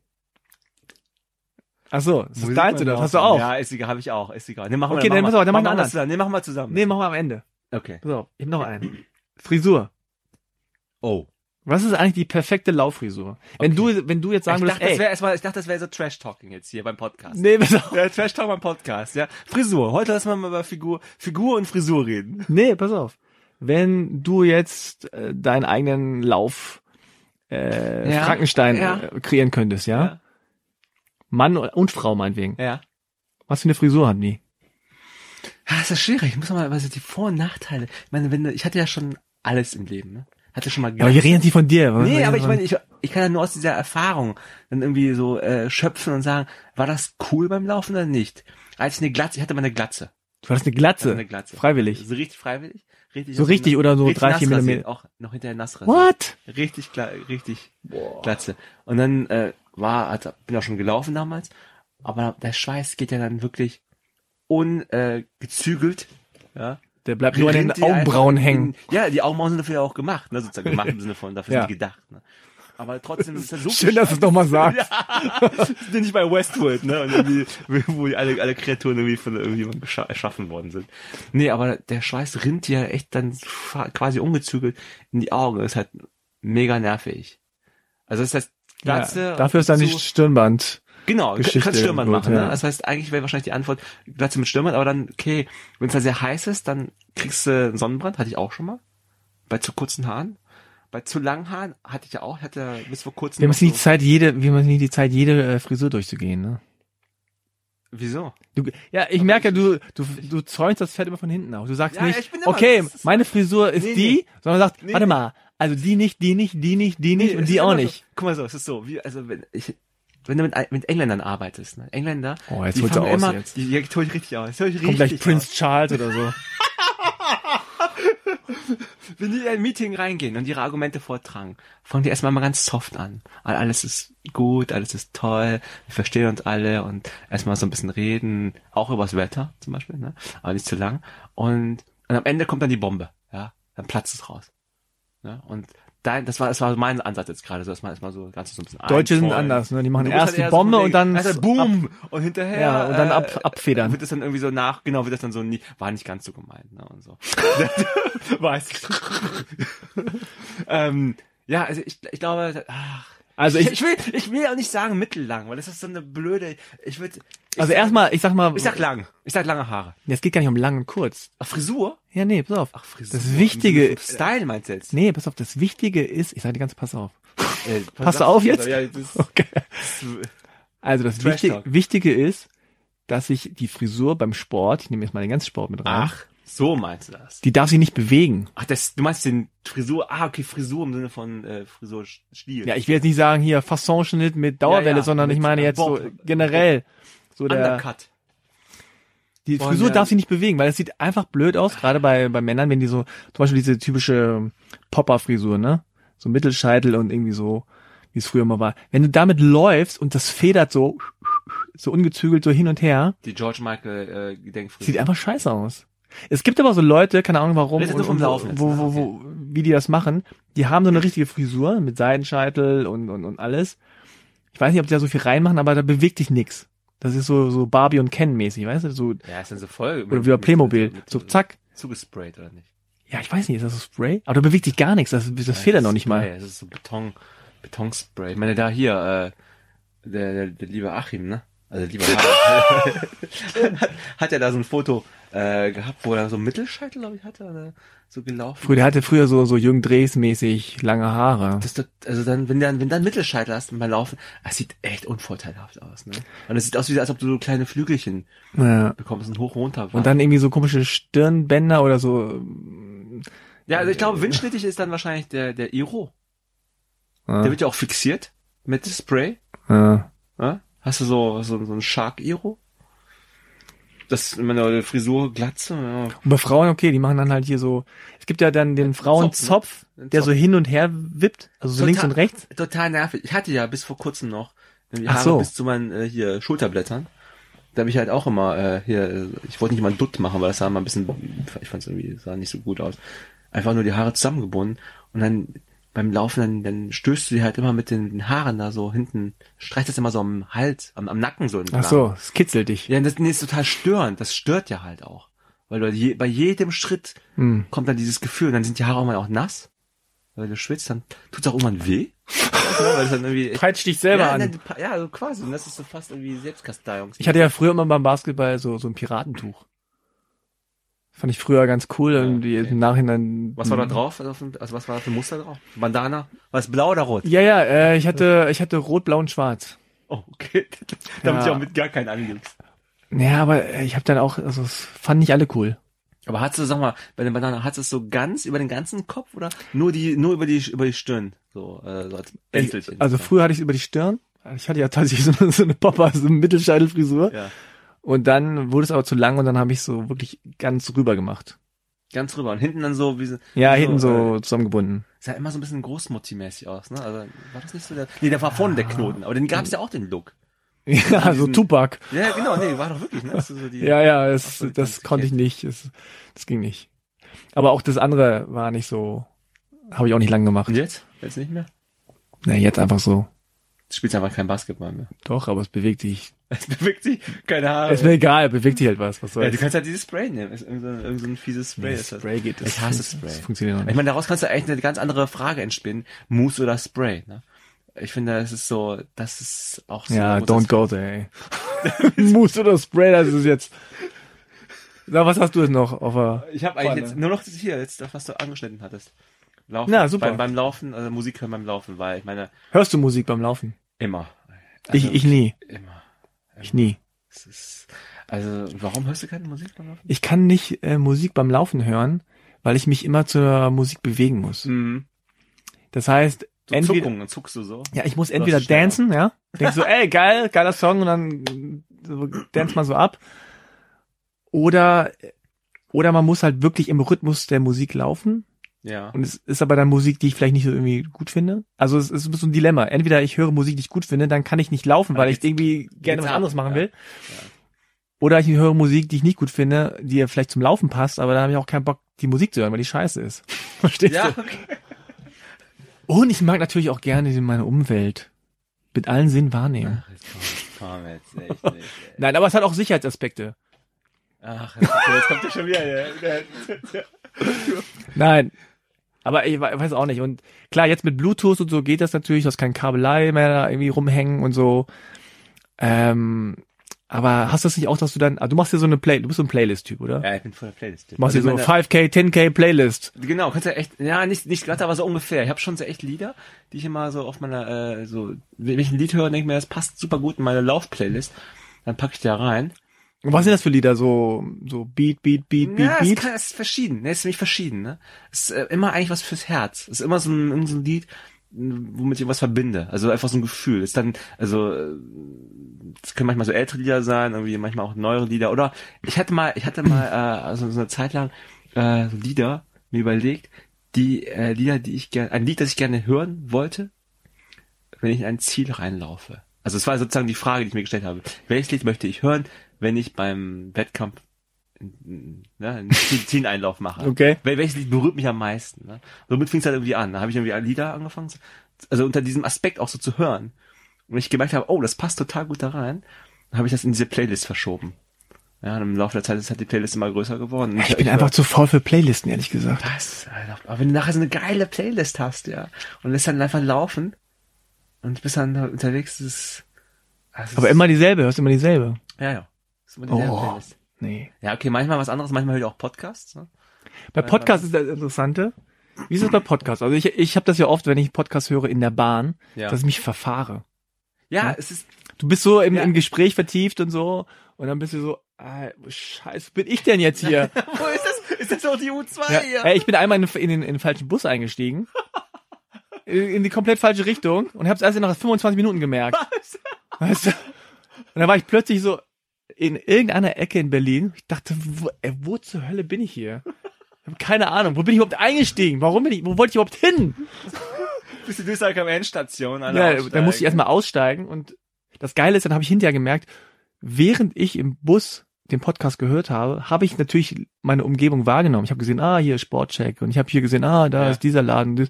Ach so, ist das deins oder? Das hast du auch? Ja, ist egal, habe ich auch, ist egal. Nee, machen Okay, wir, dann machen dann wir, mach machen einen wir zusammen. Nee, machen wir zusammen. Nee, machen wir am Ende. Okay. Auf, ich hab noch einen. Frisur. Oh. Was ist eigentlich die perfekte Lauffrisur? Wenn Okay. du, wenn du jetzt sagen ich würdest, dachte, das ey, wäre erstmal, ich dachte, das wäre so Trash-Talking jetzt hier beim Podcast. nee, pass auf. Ja, Trash-Talk beim Podcast, ja. Frisur. Heute lassen wir mal über Figur, Figur und Frisur reden. Nee, pass auf. Wenn du jetzt äh, deinen eigenen Lauf äh, Ja, Frankenstein ja. äh, kreieren könntest, ja? Ja. Mann und Frau meinetwegen. Ja. Was für eine Frisur haben die? Ja, das ist schwierig. Ich muss mal, also die Vor- und Nachteile. Ich meine, wenn ich hatte ja schon alles im Leben, ne? Hatte schon mal Ja, aber hier reden die von dir. Was- Nee, aber ich meine, ich, ich kann ja nur aus dieser Erfahrung dann irgendwie so äh, schöpfen und sagen, war das cool beim Laufen oder nicht? Als ich eine Glatze, ich hatte mal eine Glatze. du hattest eine Glatze. eine Glatze. Freiwillig. So richtig freiwillig. Richtig So richtig oder so richtig drei, vier Millimeter. Auch noch hinterher nass rasiert. What? Richtig, richtig Glatze. Und dann äh, war, also, bin auch schon gelaufen damals, aber der Schweiß geht ja dann wirklich ungezügelt. Äh, ja. Der bleibt nur an den Augenbrauen hängen. In, ja, die Augenbrauen sind dafür ja auch gemacht, ne, sozusagen gemacht im Sinne von, dafür Ja. sind die gedacht. Ne. Aber trotzdem ist das so Schön, dass du es nochmal sagst. sind nicht bei Westworld, ne? Und irgendwie, wo die alle, alle Kreaturen irgendwie von irgendjemandem erschaffen worden sind. Nee, aber der Schweiß rinnt ja echt dann quasi ungezügelt in die Augen. Das ist halt mega nervig. Also das heißt, Glatze. Ja, dafür ist dann nicht Stirnband. Genau, Geschichte kannst Stürmern machen. ja. Ne? Das heißt, eigentlich wäre wahrscheinlich die Antwort Glatze mit Stürmern, aber dann, okay, wenn es da sehr heiß ist, dann kriegst du einen Sonnenbrand, hatte ich auch schon mal. Bei zu kurzen Haaren. Bei zu langen Haaren hatte ich ja auch, hatte bis vor kurzem. Wir haben jetzt nicht die so, Zeit, jede, wir haben nicht die Zeit, jede äh, Frisur durchzugehen, ne? wieso? Du, ja, ich merke, du, du, du zäunst das Pferd immer von hinten auf. Du sagst Ja, nicht, okay, meine Frisur ist Nee, die, nee. sondern sagst, Nee, warte mal, also die nicht, die nicht, die nicht, die nicht Nee, und die auch nicht. So. Guck mal so, es ist so, wie, also wenn ich, wenn du mit, mit Engländern arbeitest, ne? Engländer, Oh, jetzt die du fangen aus immer, jetzt. Die, ja, tue ich richtig aus. Jetzt hol ich Kommt gleich Prince aus. Charles oder so. Wenn die in ein Meeting reingehen und ihre Argumente vortragen, fangen die erstmal mal ganz soft an. Alles ist gut, alles ist toll, wir verstehen uns alle und erstmal so ein bisschen reden, auch übers Wetter zum Beispiel, ne? aber nicht zu lang. Und, und am Ende kommt dann die Bombe, ja, dann platzt es raus. Ne? Und dein, das war, das war mein Ansatz jetzt gerade, so dass man erstmal so ganz so ein bisschen Deutsche sind anders, ne? Die machen musst erst die halt so Bombe von und dann erst Boom und hinterher Ja, und dann äh, ab- abfedern. Wird das dann irgendwie so nach, genau, wird das dann so nie, war nicht ganz so gemeint, ne, und so. Weiß ich. ähm, ja, also ich, ich glaube, ach, Also ich, ich, ich will, ich will auch nicht sagen mittellang, weil das ist so eine blöde, ich würde, also erstmal, ich sag mal, ich sag lang, ich sag lange Haare. es geht gar nicht um lang und kurz. Ach, Frisur? Ja, nee, pass auf. Ach, Frisur. Das Wichtige, Style meinst du jetzt? nee, pass auf, das Wichtige ist, ich sag dir ganz, pass auf. Äh, Pass auf jetzt. Ja, das, Okay. das, Also das Wichtige. Wichtige ist, dass sich die Frisur beim Sport, ich nehme jetzt mal den ganzen Sport mit rein, ach, so meinst du das? die darf sich nicht bewegen. Ach, das, du meinst den Frisur, ah, okay, Frisur im Sinne von äh, Frisurstil. Ja, ich will jetzt nicht sagen hier Fasson-Schnitt mit Dauerwelle, Ja, ja, sondern mit ich meine jetzt so Bob. generell. So der, Undercut. die Von Frisur der- darf sich nicht bewegen, weil es sieht einfach blöd aus, gerade bei, bei Männern, wenn die so, zum Beispiel diese typische Popper-Frisur, ne? So Mittelscheitel und irgendwie so, wie es früher mal war. Wenn du damit läufst und das federt so so ungezügelt so hin und her. Die George Michael äh, Gedenkfrisur. Sieht einfach scheiße aus. Es gibt aber so Leute, keine Ahnung warum, und, und, jetzt, wo, ne? wo, wo, wie die das machen. Die haben so eine richtige Frisur mit Seidenscheitel und, und, und alles. Ich weiß nicht, ob die da so viel reinmachen, aber da bewegt sich nix. Das ist so, so Barbie und Ken mäßig, weißt du? So, ja, ist dann so voll. oder wie bei Playmobil. mit- So mit- zack. Zugesprayt oder nicht? Ja, ich weiß nicht, ist das so Spray? Aber da bewegt sich gar nichts, das, das fehlt ja noch nicht mal. Spray, Das ist so Beton, Betonspray. Ich meine, da hier, äh, der, der, der liebe Achim, ne? Also lieber hat, hat ja da so ein Foto äh, gehabt, wo er so einen Mittelscheitel, glaube ich, hatte, oder so gelaufen. Früher, der hatte früher so, so Jürgen Drees mäßig lange Haare. Das, doch- also dann, wenn du dann, wenn dann Mittelscheitel hast beim Laufen, das sieht echt unvorteilhaft aus, ne? Und es sieht aus wie, als ob du so kleine Flügelchen Ja. bekommst und hoch runter. Und dann irgendwie so komische Stirnbänder oder so. ja, also ich glaube, windschnittig ist dann wahrscheinlich der, der Iro. Ja. Der wird ja auch fixiert mit Spray. Ja. Ja? Hast du so, so, so ein Shark-Iro? Das, meine Frisur, Glatze, ja. Und bei Frauen, okay, die machen dann halt hier so, es gibt ja dann den Frauenzopf, ne? der Zopf. so hin und her wippt, also so Total- links und rechts. Total nervig. Ich hatte ja bis vor kurzem noch die Ach Haare so. bis zu meinen äh, hier Schulterblättern. Da habe ich halt auch immer äh, hier, äh, ich wollte nicht mal einen Dutt machen, weil das sah immer ein bisschen, ich fand es irgendwie, sah nicht so gut aus. Einfach nur die Haare zusammengebunden und dann beim Laufen, dann, dann stößt du die halt immer mit den Haaren da so hinten, streicht das immer so am Hals, am, am Nacken so. Ach so, es kitzelt dich. Ja, das, nee, ist total störend. Das stört ja halt auch. Weil du je, bei jedem Schritt Hm. kommt dann dieses Gefühl, und dann sind die Haare auch mal auch nass. Weil du schwitzt, dann tut's auch irgendwann weh. Irgendwie Peitscht dich selber ja, an. ne, ja, so quasi. Und das ist so fast irgendwie Selbstkasteiung. Ich hatte ja früher immer beim Basketball so, so ein Piratentuch. Fand ich früher ganz cool, irgendwie okay. im Nachhinein. Was war da drauf? Also, also was war da für Muster drauf? Bandana? War es blau oder rot? Ja, ja, äh, ich hatte, ich hatte rot, blau und schwarz. Oh, okay. Damit Ja. ich auch mit gar keinen angibst. Ja, aber äh, ich habe dann auch, also es fanden nicht alle cool. Aber hast du, sag mal, bei den Bananen, hast du es so ganz über den ganzen Kopf oder nur die, nur über die, über die Stirn? So, äh, so als Bändelchen. Also früher hatte ich es über die Stirn. Ich hatte ja tatsächlich so eine, so eine Popper, so eine Mittelscheitelfrisur. Ja. Und dann wurde es aber zu lang und dann habe ich so wirklich ganz rüber gemacht. Ganz rüber. Und hinten dann so, wie so, Ja, so, hinten so Äh, zusammengebunden. sah immer so ein bisschen Großmutti-mäßig aus, ne? Also, war das nicht so der, nee, der war vorne der Knoten, aber den gab's ja auch den Look. Ja, so diesen- Tupac. Ja, genau, nee, war doch wirklich, ne? So die, Ja, ja, es, so, das konnte ich nicht. Es, das ging nicht. Aber auch das andere war nicht so, habe ich auch nicht lang gemacht. Und jetzt? Jetzt nicht mehr? Na, jetzt einfach so. Du spielst einfach kein Basketball mehr. Doch, aber es bewegt sich. Es bewegt sich, keine Haare. Ist mir egal, bewegt sich halt was. Was ja, soll's. du kannst halt dieses Spray nehmen. Irgend so, so ein fieses Spray. Nee, das. Spray geht. Ich hasse Spray. Das funktioniert Ich nicht. meine, daraus kannst du eigentlich eine ganz andere Frage entspinnen. Mousse oder Spray, ne? Ich finde, es ist so, das ist auch so. Ja, don't go there, ey. Mousse oder Spray, das ist jetzt. Na, was hast du jetzt noch auf der Ich habe eigentlich jetzt nur noch das hier, jetzt das, was du angeschnitten hattest. Laufen. Na, super. Beim, beim Laufen, also Musik hören beim Laufen, weil ich meine, Hörst du Musik beim Laufen? Immer. ich, Also, ich nie. Immer. Ich nie. Es ist, also, warum hörst du keine Musik beim Laufen? Ich kann nicht äh, Musik beim Laufen hören, weil ich mich immer zur Musik bewegen muss. Mhm. Das heißt, So entweder, Zuckungen, dann zuckst du so. ja, ich muss entweder dancen, ja. Denk so, ey, geil, geiler Song und dann so, dance man so ab. Oder, oder man muss halt wirklich im Rhythmus der Musik laufen. Ja. Und es ist aber dann Musik, die ich vielleicht nicht so irgendwie gut finde. Also es ist so ein Dilemma. Entweder ich höre Musik, die ich gut finde, dann kann ich nicht laufen, Dann weil ich irgendwie gerne was ab, anderes machen ja. will. Ja. Oder ich höre Musik, die ich nicht gut finde, die ja vielleicht zum Laufen passt, aber da habe ich auch keinen Bock, die Musik zu hören, weil die scheiße ist. Verstehst Ja, du? okay. Und ich mag natürlich auch gerne meine Umwelt. Mit allen Sinnen wahrnehmen. Ach, komm, komm jetzt, echt nicht. ey. Nein, aber es hat auch Sicherheitsaspekte. Ach, jetzt, jetzt kommt ja schon wieder. Der, der, der. Nein. Aber ich we- weiß auch nicht. Und klar, jetzt mit Bluetooth und so geht das natürlich, du hast kein Kabelei mehr da irgendwie rumhängen und so. Ähm, aber hast du das nicht auch, dass du dann, ah, du machst dir so eine Play, du bist so ein Playlist-Typ, oder? Ja, ich bin voll der Playlist. Du machst dir Also so ich meine, 5K, 10K Playlist. Genau, kannst ja echt, ja, nicht, nicht glatt, aber so ungefähr. Ich habe schon so echt Lieder, die ich immer so auf meiner, äh, so, wenn ich ein Lied höre, denke ich mir, das passt super gut in meine Lauf-Playlist. Dann packe ich da rein. Und was sind das für Lieder? So, so Beat, Beat, Beat, Beat, ja, es, Beat? kann, es ist verschieden. Ne, es ist nämlich verschieden. Ne? Es ist äh, immer eigentlich was fürs Herz. Es ist immer so ein, so ein Lied, womit ich was verbinde. Also einfach so ein Gefühl. Ist dann, also äh, es können manchmal so ältere Lieder sein, irgendwie manchmal auch neuere Lieder. Oder ich hatte mal, ich hatte mal äh, also so eine Zeit lang äh, Lieder mir überlegt, die äh, Lieder, die ich gerne, ein Lied, das ich gerne hören wollte, wenn ich in ein Ziel reinlaufe. Also es war sozusagen die Frage, die ich mir gestellt habe. Welches Lied möchte ich hören, wenn ich beim Wettkampf ne, einen Teameinlauf mache? Okay. Wel welches Lied berührt mich am meisten? Ne? Somit fing es halt irgendwie an. Da habe ich irgendwie Lieder angefangen, also unter diesem Aspekt auch so zu hören. Und ich gemerkt habe, oh, das passt total gut da rein, dann habe ich das in diese Playlist verschoben. Ja, und im Laufe der Zeit ist halt die Playlist immer größer geworden. Ich, bin einfach zu faul für Playlisten, ehrlich gesagt. Was? Aber wenn du nachher so eine geile Playlist hast, ja, und lässt dann einfach laufen und bist dann da unterwegs, ist, das Aber ist, immer dieselbe, hörst immer dieselbe. ja, ja. Das ist immer dieselbe Oh. Playlist. Nee. Ja, okay, manchmal was anderes, manchmal höre ich auch Podcasts. Ne? Bei Podcasts ist das Interessante. Wie ist das bei Podcasts? Also ich, ich habe das ja oft, wenn ich Podcast höre in der Bahn, Ja. dass ich mich verfahre. Ja, Ja. es ist, Du bist so im, Ja. im Gespräch vertieft und so und dann bist du so, ah, scheiße, bin ich denn jetzt hier? wo ist das? Ist das auch die U2 ja. hier? Ey, ich bin einmal in, in, den, in den falschen Bus eingestiegen. In, in die komplett falsche Richtung und hab's erst nach 25 Minuten gemerkt. Weißt du? Und dann war ich plötzlich so in irgendeiner Ecke in Berlin. Ich dachte, wo, ey, wo zur Hölle bin ich hier? Ich hab keine Ahnung. Wo bin ich überhaupt eingestiegen? Warum bin ich, wo wollte ich überhaupt hin? Bist du Duisburg am Endstation? alle Ja, aussteigen. dann musste ich erstmal aussteigen und das Geile ist, dann habe ich hinterher gemerkt, während ich im Bus den Podcast gehört habe, habe ich natürlich meine Umgebung wahrgenommen. Ich habe gesehen, ah, hier ist Sportcheck und ich habe hier gesehen, ah, da Ja. ist dieser Laden.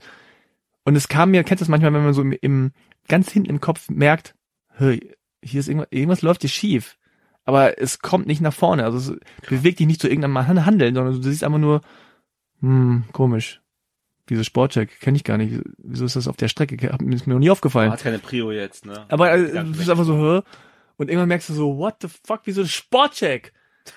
Und es kam mir, kennst du das manchmal, wenn man so im, im ganz hinten im Kopf merkt, hey, hier ist irgendwas, irgendwas läuft hier schief. Aber es kommt nicht nach vorne. Also es bewegt dich nicht zu irgendeinem Han- Handeln, sondern du siehst einfach nur, hm, komisch. Diese Sportcheck kenne ich gar nicht. Wieso ist das auf der Strecke? Ist mir noch nie aufgefallen. Hat keine Prio jetzt, ne? Aber äh, du bist einfach so, hä? Und irgendwann merkst du so, what the fuck, wieso Sportcheck?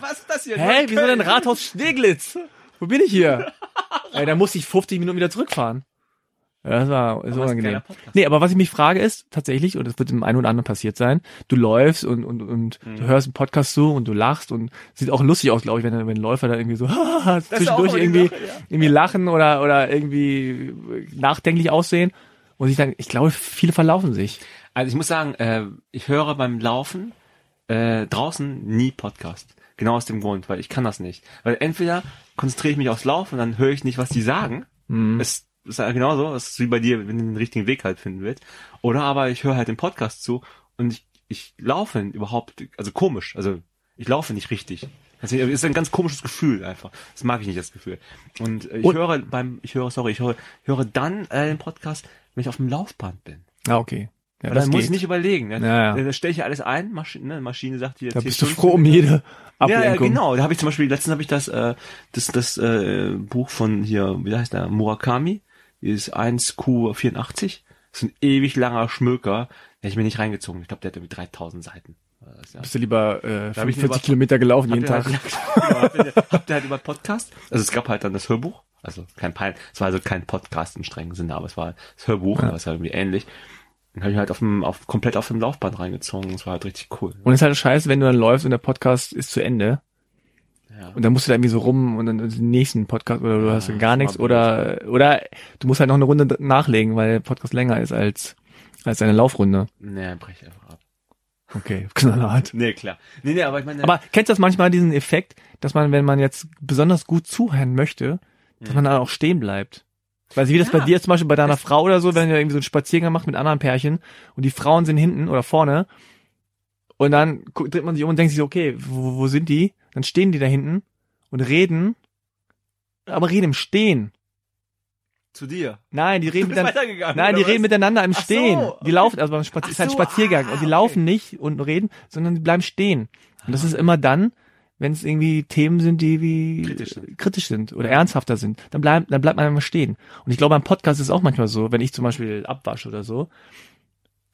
Was ist das hier? Hä, wieso denn Rathaus Steglitz? Wo bin ich hier? Ey, da musste ich 50 Minuten wieder zurückfahren. Ja, das war so unangenehm. Nee, aber was ich mich frage ist, tatsächlich, und das wird dem einen oder anderen passiert sein, du läufst und, und, und Mhm. du hörst einen Podcast so und du lachst und sieht auch lustig aus, glaube ich, wenn, wenn Läufer da irgendwie so zwischendurch irgendwie, Sache, ja. irgendwie lachen oder, oder irgendwie nachdenklich aussehen. Und ich dann, ich glaube, viele verlaufen sich. Also ich muss sagen, äh, ich höre beim Laufen äh, draußen nie Podcast. Genau aus dem Grund, weil ich kann das nicht. Weil entweder konzentriere ich mich aufs Laufen und dann höre ich nicht, was die sagen. Mhm. Es ist ja genauso, es ist wie bei dir, wenn du den richtigen Weg halt finden willst. Oder aber ich höre halt den Podcast zu und ich, ich laufe überhaupt, also komisch, also ich laufe nicht richtig. Das ist ein ganz komisches Gefühl einfach. Das mag ich nicht, das Gefühl. Und ich Und- höre beim, ich höre, sorry, ich höre, höre dann äh, den Podcast, wenn ich auf dem Laufband bin. Ah, okay. Ja, das dann muss geht. ich nicht überlegen. Ne? Ja, ja. Da stelle ich ja alles ein, Maschine, ne? Maschine sagt hier. Da 10 bist du froh um jede Ja, ja, Ablenkung. genau. Da habe ich zum Beispiel, letztens habe ich das, äh, das, das äh, Buch von hier, wie heißt der, Murakami, dieses 1Q84. Das ist ein ewig langer Schmöker. Den hab ich mir nicht reingezogen. Ich glaube, der hat irgendwie 3000 Seiten. Das ist ja- Bist du lieber äh, Da hab ich 45 lieber- Kilometer gelaufen jeden Tag? genau, habt, ihr, habt ihr halt über Podcast? Also es gab halt dann das Hörbuch. Also kein Pein, es war also kein Podcast im strengen Sinne, aber es war das Hörbuch, Ja. ja. was halt irgendwie ähnlich. Dann habe ich halt auf dem, auf, komplett auf dem Laufband reingezogen. Das war halt richtig cool. Und es ist halt scheiße, wenn du dann läufst und der Podcast ist zu Ende. Ja. Und dann musst du da irgendwie so rum und dann den nächsten Podcast oder du Ja, hast gar nichts oder oder du musst halt noch eine Runde nachlegen, weil der Podcast länger ist als als eine Laufrunde. Nee, brech einfach ab. Okay, knallhart. Nee, klar. Nee, nee, aber ich meine. Aber kennst du das manchmal diesen Effekt, dass man, wenn man jetzt besonders gut zuhören möchte, dass man dann auch stehen bleibt? Weil wie das Ja. bei dir zum Beispiel bei deiner Frau oder so, wenn ihr irgendwie so einen Spaziergang macht mit anderen Pärchen und die Frauen sind hinten oder vorne und dann dreht man sich um und denkt sich, so, okay, wo, wo sind die? Dann stehen die da hinten und reden, aber reden im Stehen. zu dir. Nein, die reden miteinander. weitergegangen. Nein, die reden miteinander im Ach so, Stehen. Die okay. laufen, also beim Spazier ist halt ein so, Spaziergang ah, und die okay. laufen nicht und reden, sondern die bleiben stehen. Und das ist immer dann, wenn es irgendwie Themen sind, die wie Kritisch sind. kritisch sind oder ernsthafter sind, dann bleibt dann bleibt man immer stehen. Und ich glaube, beim Podcast ist es auch manchmal so, wenn ich zum Beispiel abwasche oder so,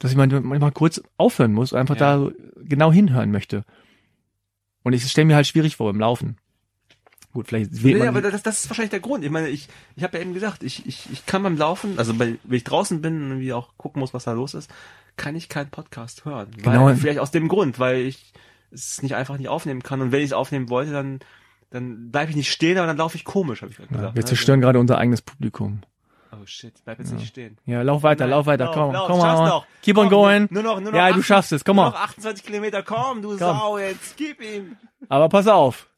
dass ich manchmal kurz aufhören muss und einfach Ja. da genau hinhören möchte. Und ich stelle mir halt schwierig vor beim Laufen. Gut, vielleicht Nee, aber das, das ist wahrscheinlich der Grund. Ich meine, ich, ich habe ja eben gesagt, ich, ich, ich kann beim Laufen, also bei, wenn ich draußen bin und irgendwie auch gucken muss, was da los ist, kann ich keinen Podcast hören. Genau. Weil, vielleicht aus dem Grund, weil ich es nicht einfach nicht aufnehmen kann. Und wenn ich es aufnehmen wollte, dann, dann bleibe ich nicht stehen, aber dann laufe ich komisch, habe ich gerade ja, gesagt. wir ne? zerstören gerade unser eigenes Publikum. Oh shit, bleib jetzt nicht stehen. Ja, lauf weiter, Nein, lauf weiter, lauf, komm, lauf, komm on. noch. Keep on Komm, going. Nur noch, nur noch Ja, du 18 schaffst es, komm mal. noch 28 Kilometer, komm, du Komm. Sau, jetzt gib ihm. Aber pass auf.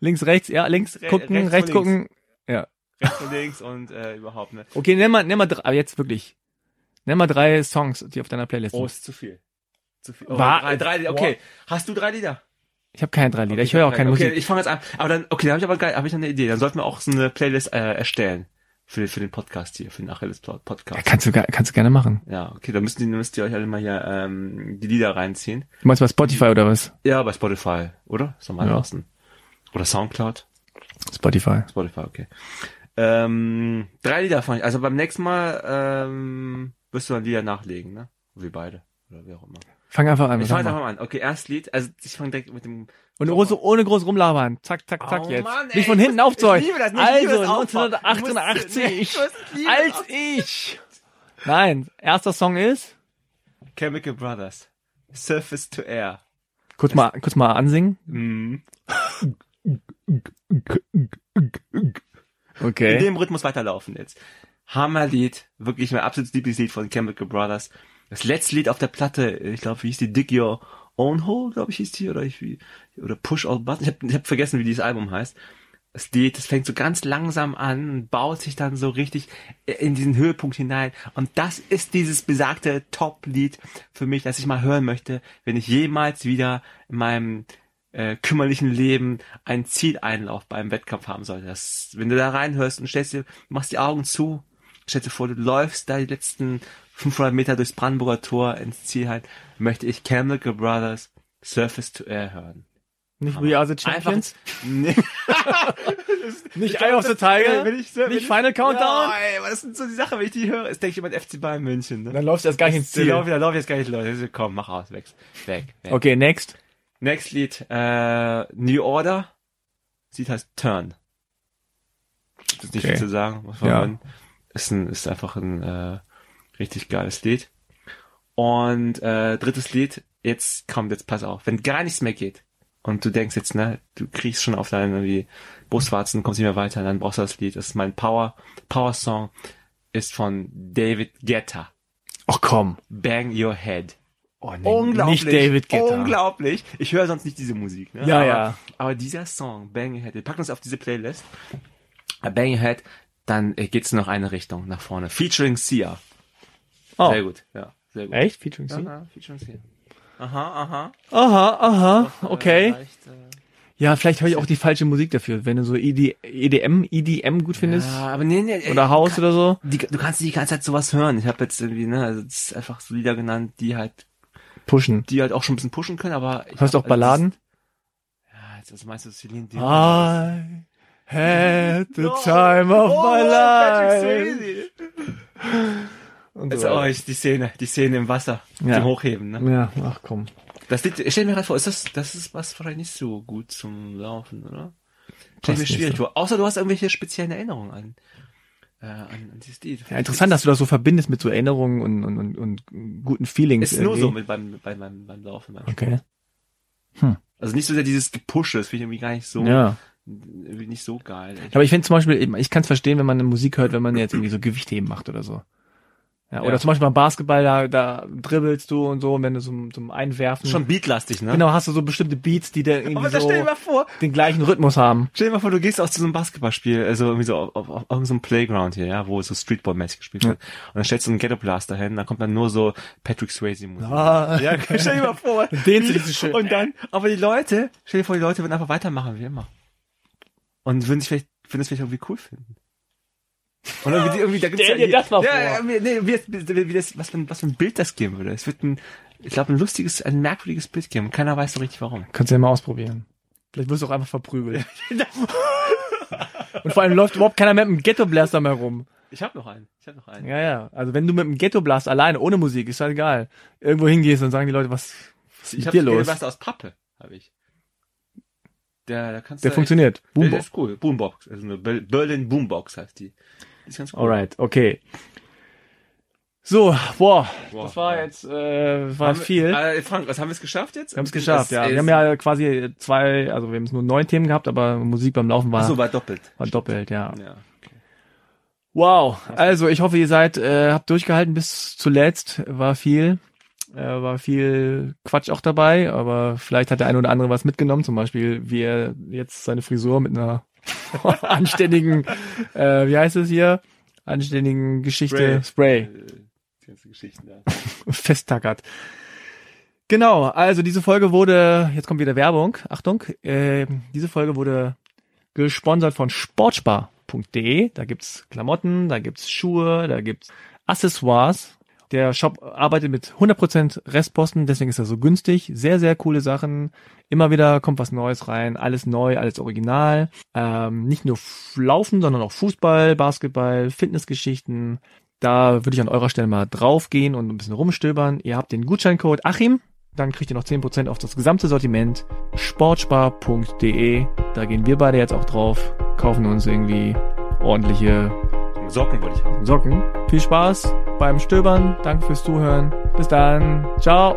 Links, rechts, ja, links Re- gucken, rechts rechts, gucken. Ja. Rechts und links und äh, überhaupt, ne? Okay, nimm mal, nimm mal, drei, aber jetzt wirklich. Nenn mal drei Songs, die auf deiner Playlist Oh, sind. ist zu viel. Zu viel. War- drei, drei, Lieder. okay. Hast du drei Lieder? Ich habe keine drei Lieder. Ich höre auch keine okay, Musik. ich fange jetzt an. Aber dann, okay, da habe ich aber geil, habe ich noch eine Idee. Dann sollten wir auch so eine Playlist äh, erstellen für, für den Podcast hier, für den Achilles Ja, Podcast. kannst du, kannst du gerne machen. Ja, okay, dann müsst ihr, müsst ihr euch alle mal hier ähm, die Lieder reinziehen. Du meinst bei Spotify oder was? Ja, bei Spotify, oder? Ist am Ja. einfachsten. Oder Soundcloud. Spotify. Spotify, okay. Ähm, drei Lieder fand ich. Also beim nächsten Mal ähm, wirst du dann Lieder nachlegen, ne? Wir beide. Oder wie auch immer. Fang einfach an. Ich mal. einfach mal an. Okay, erst Lied. Also ich fange direkt mit dem. Und ohne, ohne groß rumlabern. Zack, zack, zack Oh jetzt. Mann, ey, nicht von hinten aufzeugen. ich liebe das, ich liebe Also das Aufbauen. Du 1988. musst- nee, ich liebe als ich. Nein, erster Song ist. Chemical Brothers. Surface to Air. Kurz mal, kurz mal ansingen. Mhm. In Okay. dem Rhythmus weiterlaufen jetzt. Hammerlied, wirklich mein absolutes Lieblingslied von Chemical Brothers. Das letzte Lied auf der Platte, ich glaube, wie hieß die Dig Your Own Hole, glaube ich, hieß die, oder ich, wie, oder Push All Buttons. Ich habe hab vergessen, wie dieses Album heißt. Das Lied, das fängt so ganz langsam an, und baut sich dann so richtig in diesen Höhepunkt hinein. Und das ist dieses besagte Top-Lied für mich, das ich mal hören möchte, wenn ich jemals wieder in meinem äh, kümmerlichen Leben einen Zieleinlauf beim Wettkampf haben sollte. Das, wenn du da reinhörst und stellst dir, machst die Augen zu, stellst dir vor, du läufst da die letzten 500 Meter durchs Brandenburger Tor ins Ziel halt, möchte ich Chemical Brothers Surface to Air hören. Nicht We Are the Champions. Nee. nicht Eye of the Tiger. Wenn ich, wenn nicht ich, Final Countdown. Ja, das sind so die Sachen, wenn ich die höre, ist denke ich immer FC Bayern München. Ne? Dann läufst du erst gar nicht ins Ziel. lauf ich, da lauf ich jetzt gar nicht, Leute. Komm, mach aus, weg. Weg. weg. Okay, next. Next Lied, äh, New Order. Das Lied heißt Turn. Das ist nicht Okay. viel zu sagen, muss man Ja. hören. Ist ein, ist einfach ein, äh, richtig geiles Lied. Und, äh, drittes Lied, jetzt kommt, jetzt pass auf, wenn gar nichts mehr geht und du denkst jetzt, ne, du kriegst schon auf deinen irgendwie Brustwarzen, kommst nicht mehr weiter, dann brauchst du das Lied. Das ist mein Power, Power Song, ist von David Guetta. Ach komm. Bang Your Head. Oh, nee, Unglaublich. Nicht David Guetta. Unglaublich. Ich höre sonst nicht diese Musik. Ne? Ja, aber, ja. Aber dieser Song, Bang Your Head, wir packen uns auf diese Playlist. Bang Your Head, dann äh, geht's noch eine Richtung nach vorne. Featuring Sia. Oh, Sehr gut. Ja, sehr gut. echt? Featuring Sie? Aha, featuring Sia. Aha, aha. Aha, aha, Äh, okay. leicht, äh, Ja, vielleicht höre ich auch die falsche Musik dafür. Wenn du so E ED, EDM, EDM gut findest. ja, aber nee, nee, Oder House oder so. Die, du kannst nicht die ganze Zeit sowas hören. Ich habe jetzt irgendwie, ne, also das ist einfach so Lieder genannt, die halt, Pushen. die halt auch schon ein bisschen pushen können, aber ich Hörst du auch Balladen? Das, ja, jetzt, was meinst du, Celine Dion? I had the time of Oh, my life. Und Jetzt, so oh, ich, die Szene, die Szene im Wasser, Ja. zum Hochheben, ne? Ja, ach komm. Das Lied, ich stell mir gerade vor, ist das, das ist was wahrscheinlich nicht so gut zum Laufen, oder? Stell mir schwierig so. vor. Außer du hast irgendwelche speziellen Erinnerungen an, äh, an, an dieses Lied. Ja, interessant, dass du das so verbindest mit so Erinnerungen und, und, und, und guten Feelings. Ist nur irgendwie. so mit beim, beim, beim, beim Laufen. Beim Okay. Also nicht so sehr dieses Gepushe, das finde ich irgendwie gar nicht so, Ja. nicht so geil. Aber ich finde zum Beispiel, eben, ich kann es verstehen, wenn man eine Musik hört, wenn man jetzt irgendwie so Gewichtheben macht oder so. Ja, oder Ja. zum Beispiel beim Basketball, da, da dribbelst du und so, und wenn du zum, zum Einwerfen. Schon beatlastig, ne? Genau, hast du so bestimmte Beats, die dann irgendwie da so vor, den gleichen Rhythmus haben. Stell dir mal vor, du gehst zu so einem Basketballspiel, also irgendwie so auf, auf, auf irgendeinem so einem Playground hier, ja, wo so Streetball-mäßig gespielt Ja. wird. Und dann stellst du einen Ghetto Blaster hin, dann kommt dann nur so Patrick Swayze Musik. Ah. Ja, stell dir mal vor. Dich so schön. Und dann, aber die Leute, stell dir vor, die Leute würden einfach weitermachen wie immer. Und würden sich vielleicht, würden es vielleicht irgendwie cool finden. Und irgendwie, irgendwie da gibt's Stell ja, dir das mal ja, vor. Ja, nee, wie, wie, wie das, was für, ein, was für ein Bild das geben würde. Es wird ein, ich glaube, ein lustiges, ein merkwürdiges Bild geben. Keiner weiß so richtig warum. Kannst du ja mal ausprobieren. Vielleicht wirst du auch einfach verprügelt. und vor allem läuft überhaupt keiner mehr mit dem Ghetto Blaster mehr rum. Ich habe noch einen. Ich habe noch einen. Ja, ja. Also wenn du mit dem Ghetto Blaster alleine, ohne Musik, ist halt egal. Irgendwo hingehst und sagen die Leute, was, was ist Ich mit habe dir los? was aus Pappe, habe ich. Der, da kannst Der du funktioniert. Echt, der Boombox. ist cool. Boombox. Also eine Ber- Berlin Boombox heißt die. Ist ganz cool. Alright, okay. So, boah, Boah, das war ja. jetzt äh, war wir- viel. Äh, Frank, was haben wir es geschafft jetzt? Wir haben es geschafft, ja. Wir haben ja quasi zwei, also wir haben es nur neun Themen gehabt, aber Musik beim Laufen war, Ach so, war doppelt. war doppelt, ja. Ja. Wow, also ich hoffe, ihr seid, äh, habt durchgehalten bis zuletzt. War viel, äh, war viel Quatsch auch dabei, aber vielleicht hat der eine oder andere was mitgenommen, zum Beispiel wie er jetzt seine Frisur mit einer anständigen, äh, wie heißt es hier, anständigen Geschichte, Spray. Äh, Die Geschichte da. festtackert. Genau, also diese Folge wurde, jetzt kommt wieder Werbung, Achtung, äh, diese Folge wurde gesponsert von sportspar.de. Da gibt's Klamotten, da gibt's Schuhe, da gibt's Accessoires. Der Shop arbeitet mit 100% Restposten, deswegen ist er so günstig. Sehr, sehr coole Sachen. Immer wieder kommt was Neues rein. Alles neu, alles original. Ähm, nicht nur Laufen, sondern auch Fußball, Basketball, Fitnessgeschichten. Da würde ich an eurer Stelle mal draufgehen und ein bisschen rumstöbern. Ihr habt den Gutscheincode Achim. Dann kriegt ihr noch 10% auf das gesamte Sortiment. Sportspar.de. Da gehen wir beide jetzt auch drauf. Kaufen uns irgendwie ordentliche Socken wollte ich haben. Socken. Viel Spaß beim Stöbern. Danke fürs Zuhören. Bis dann. Ciao.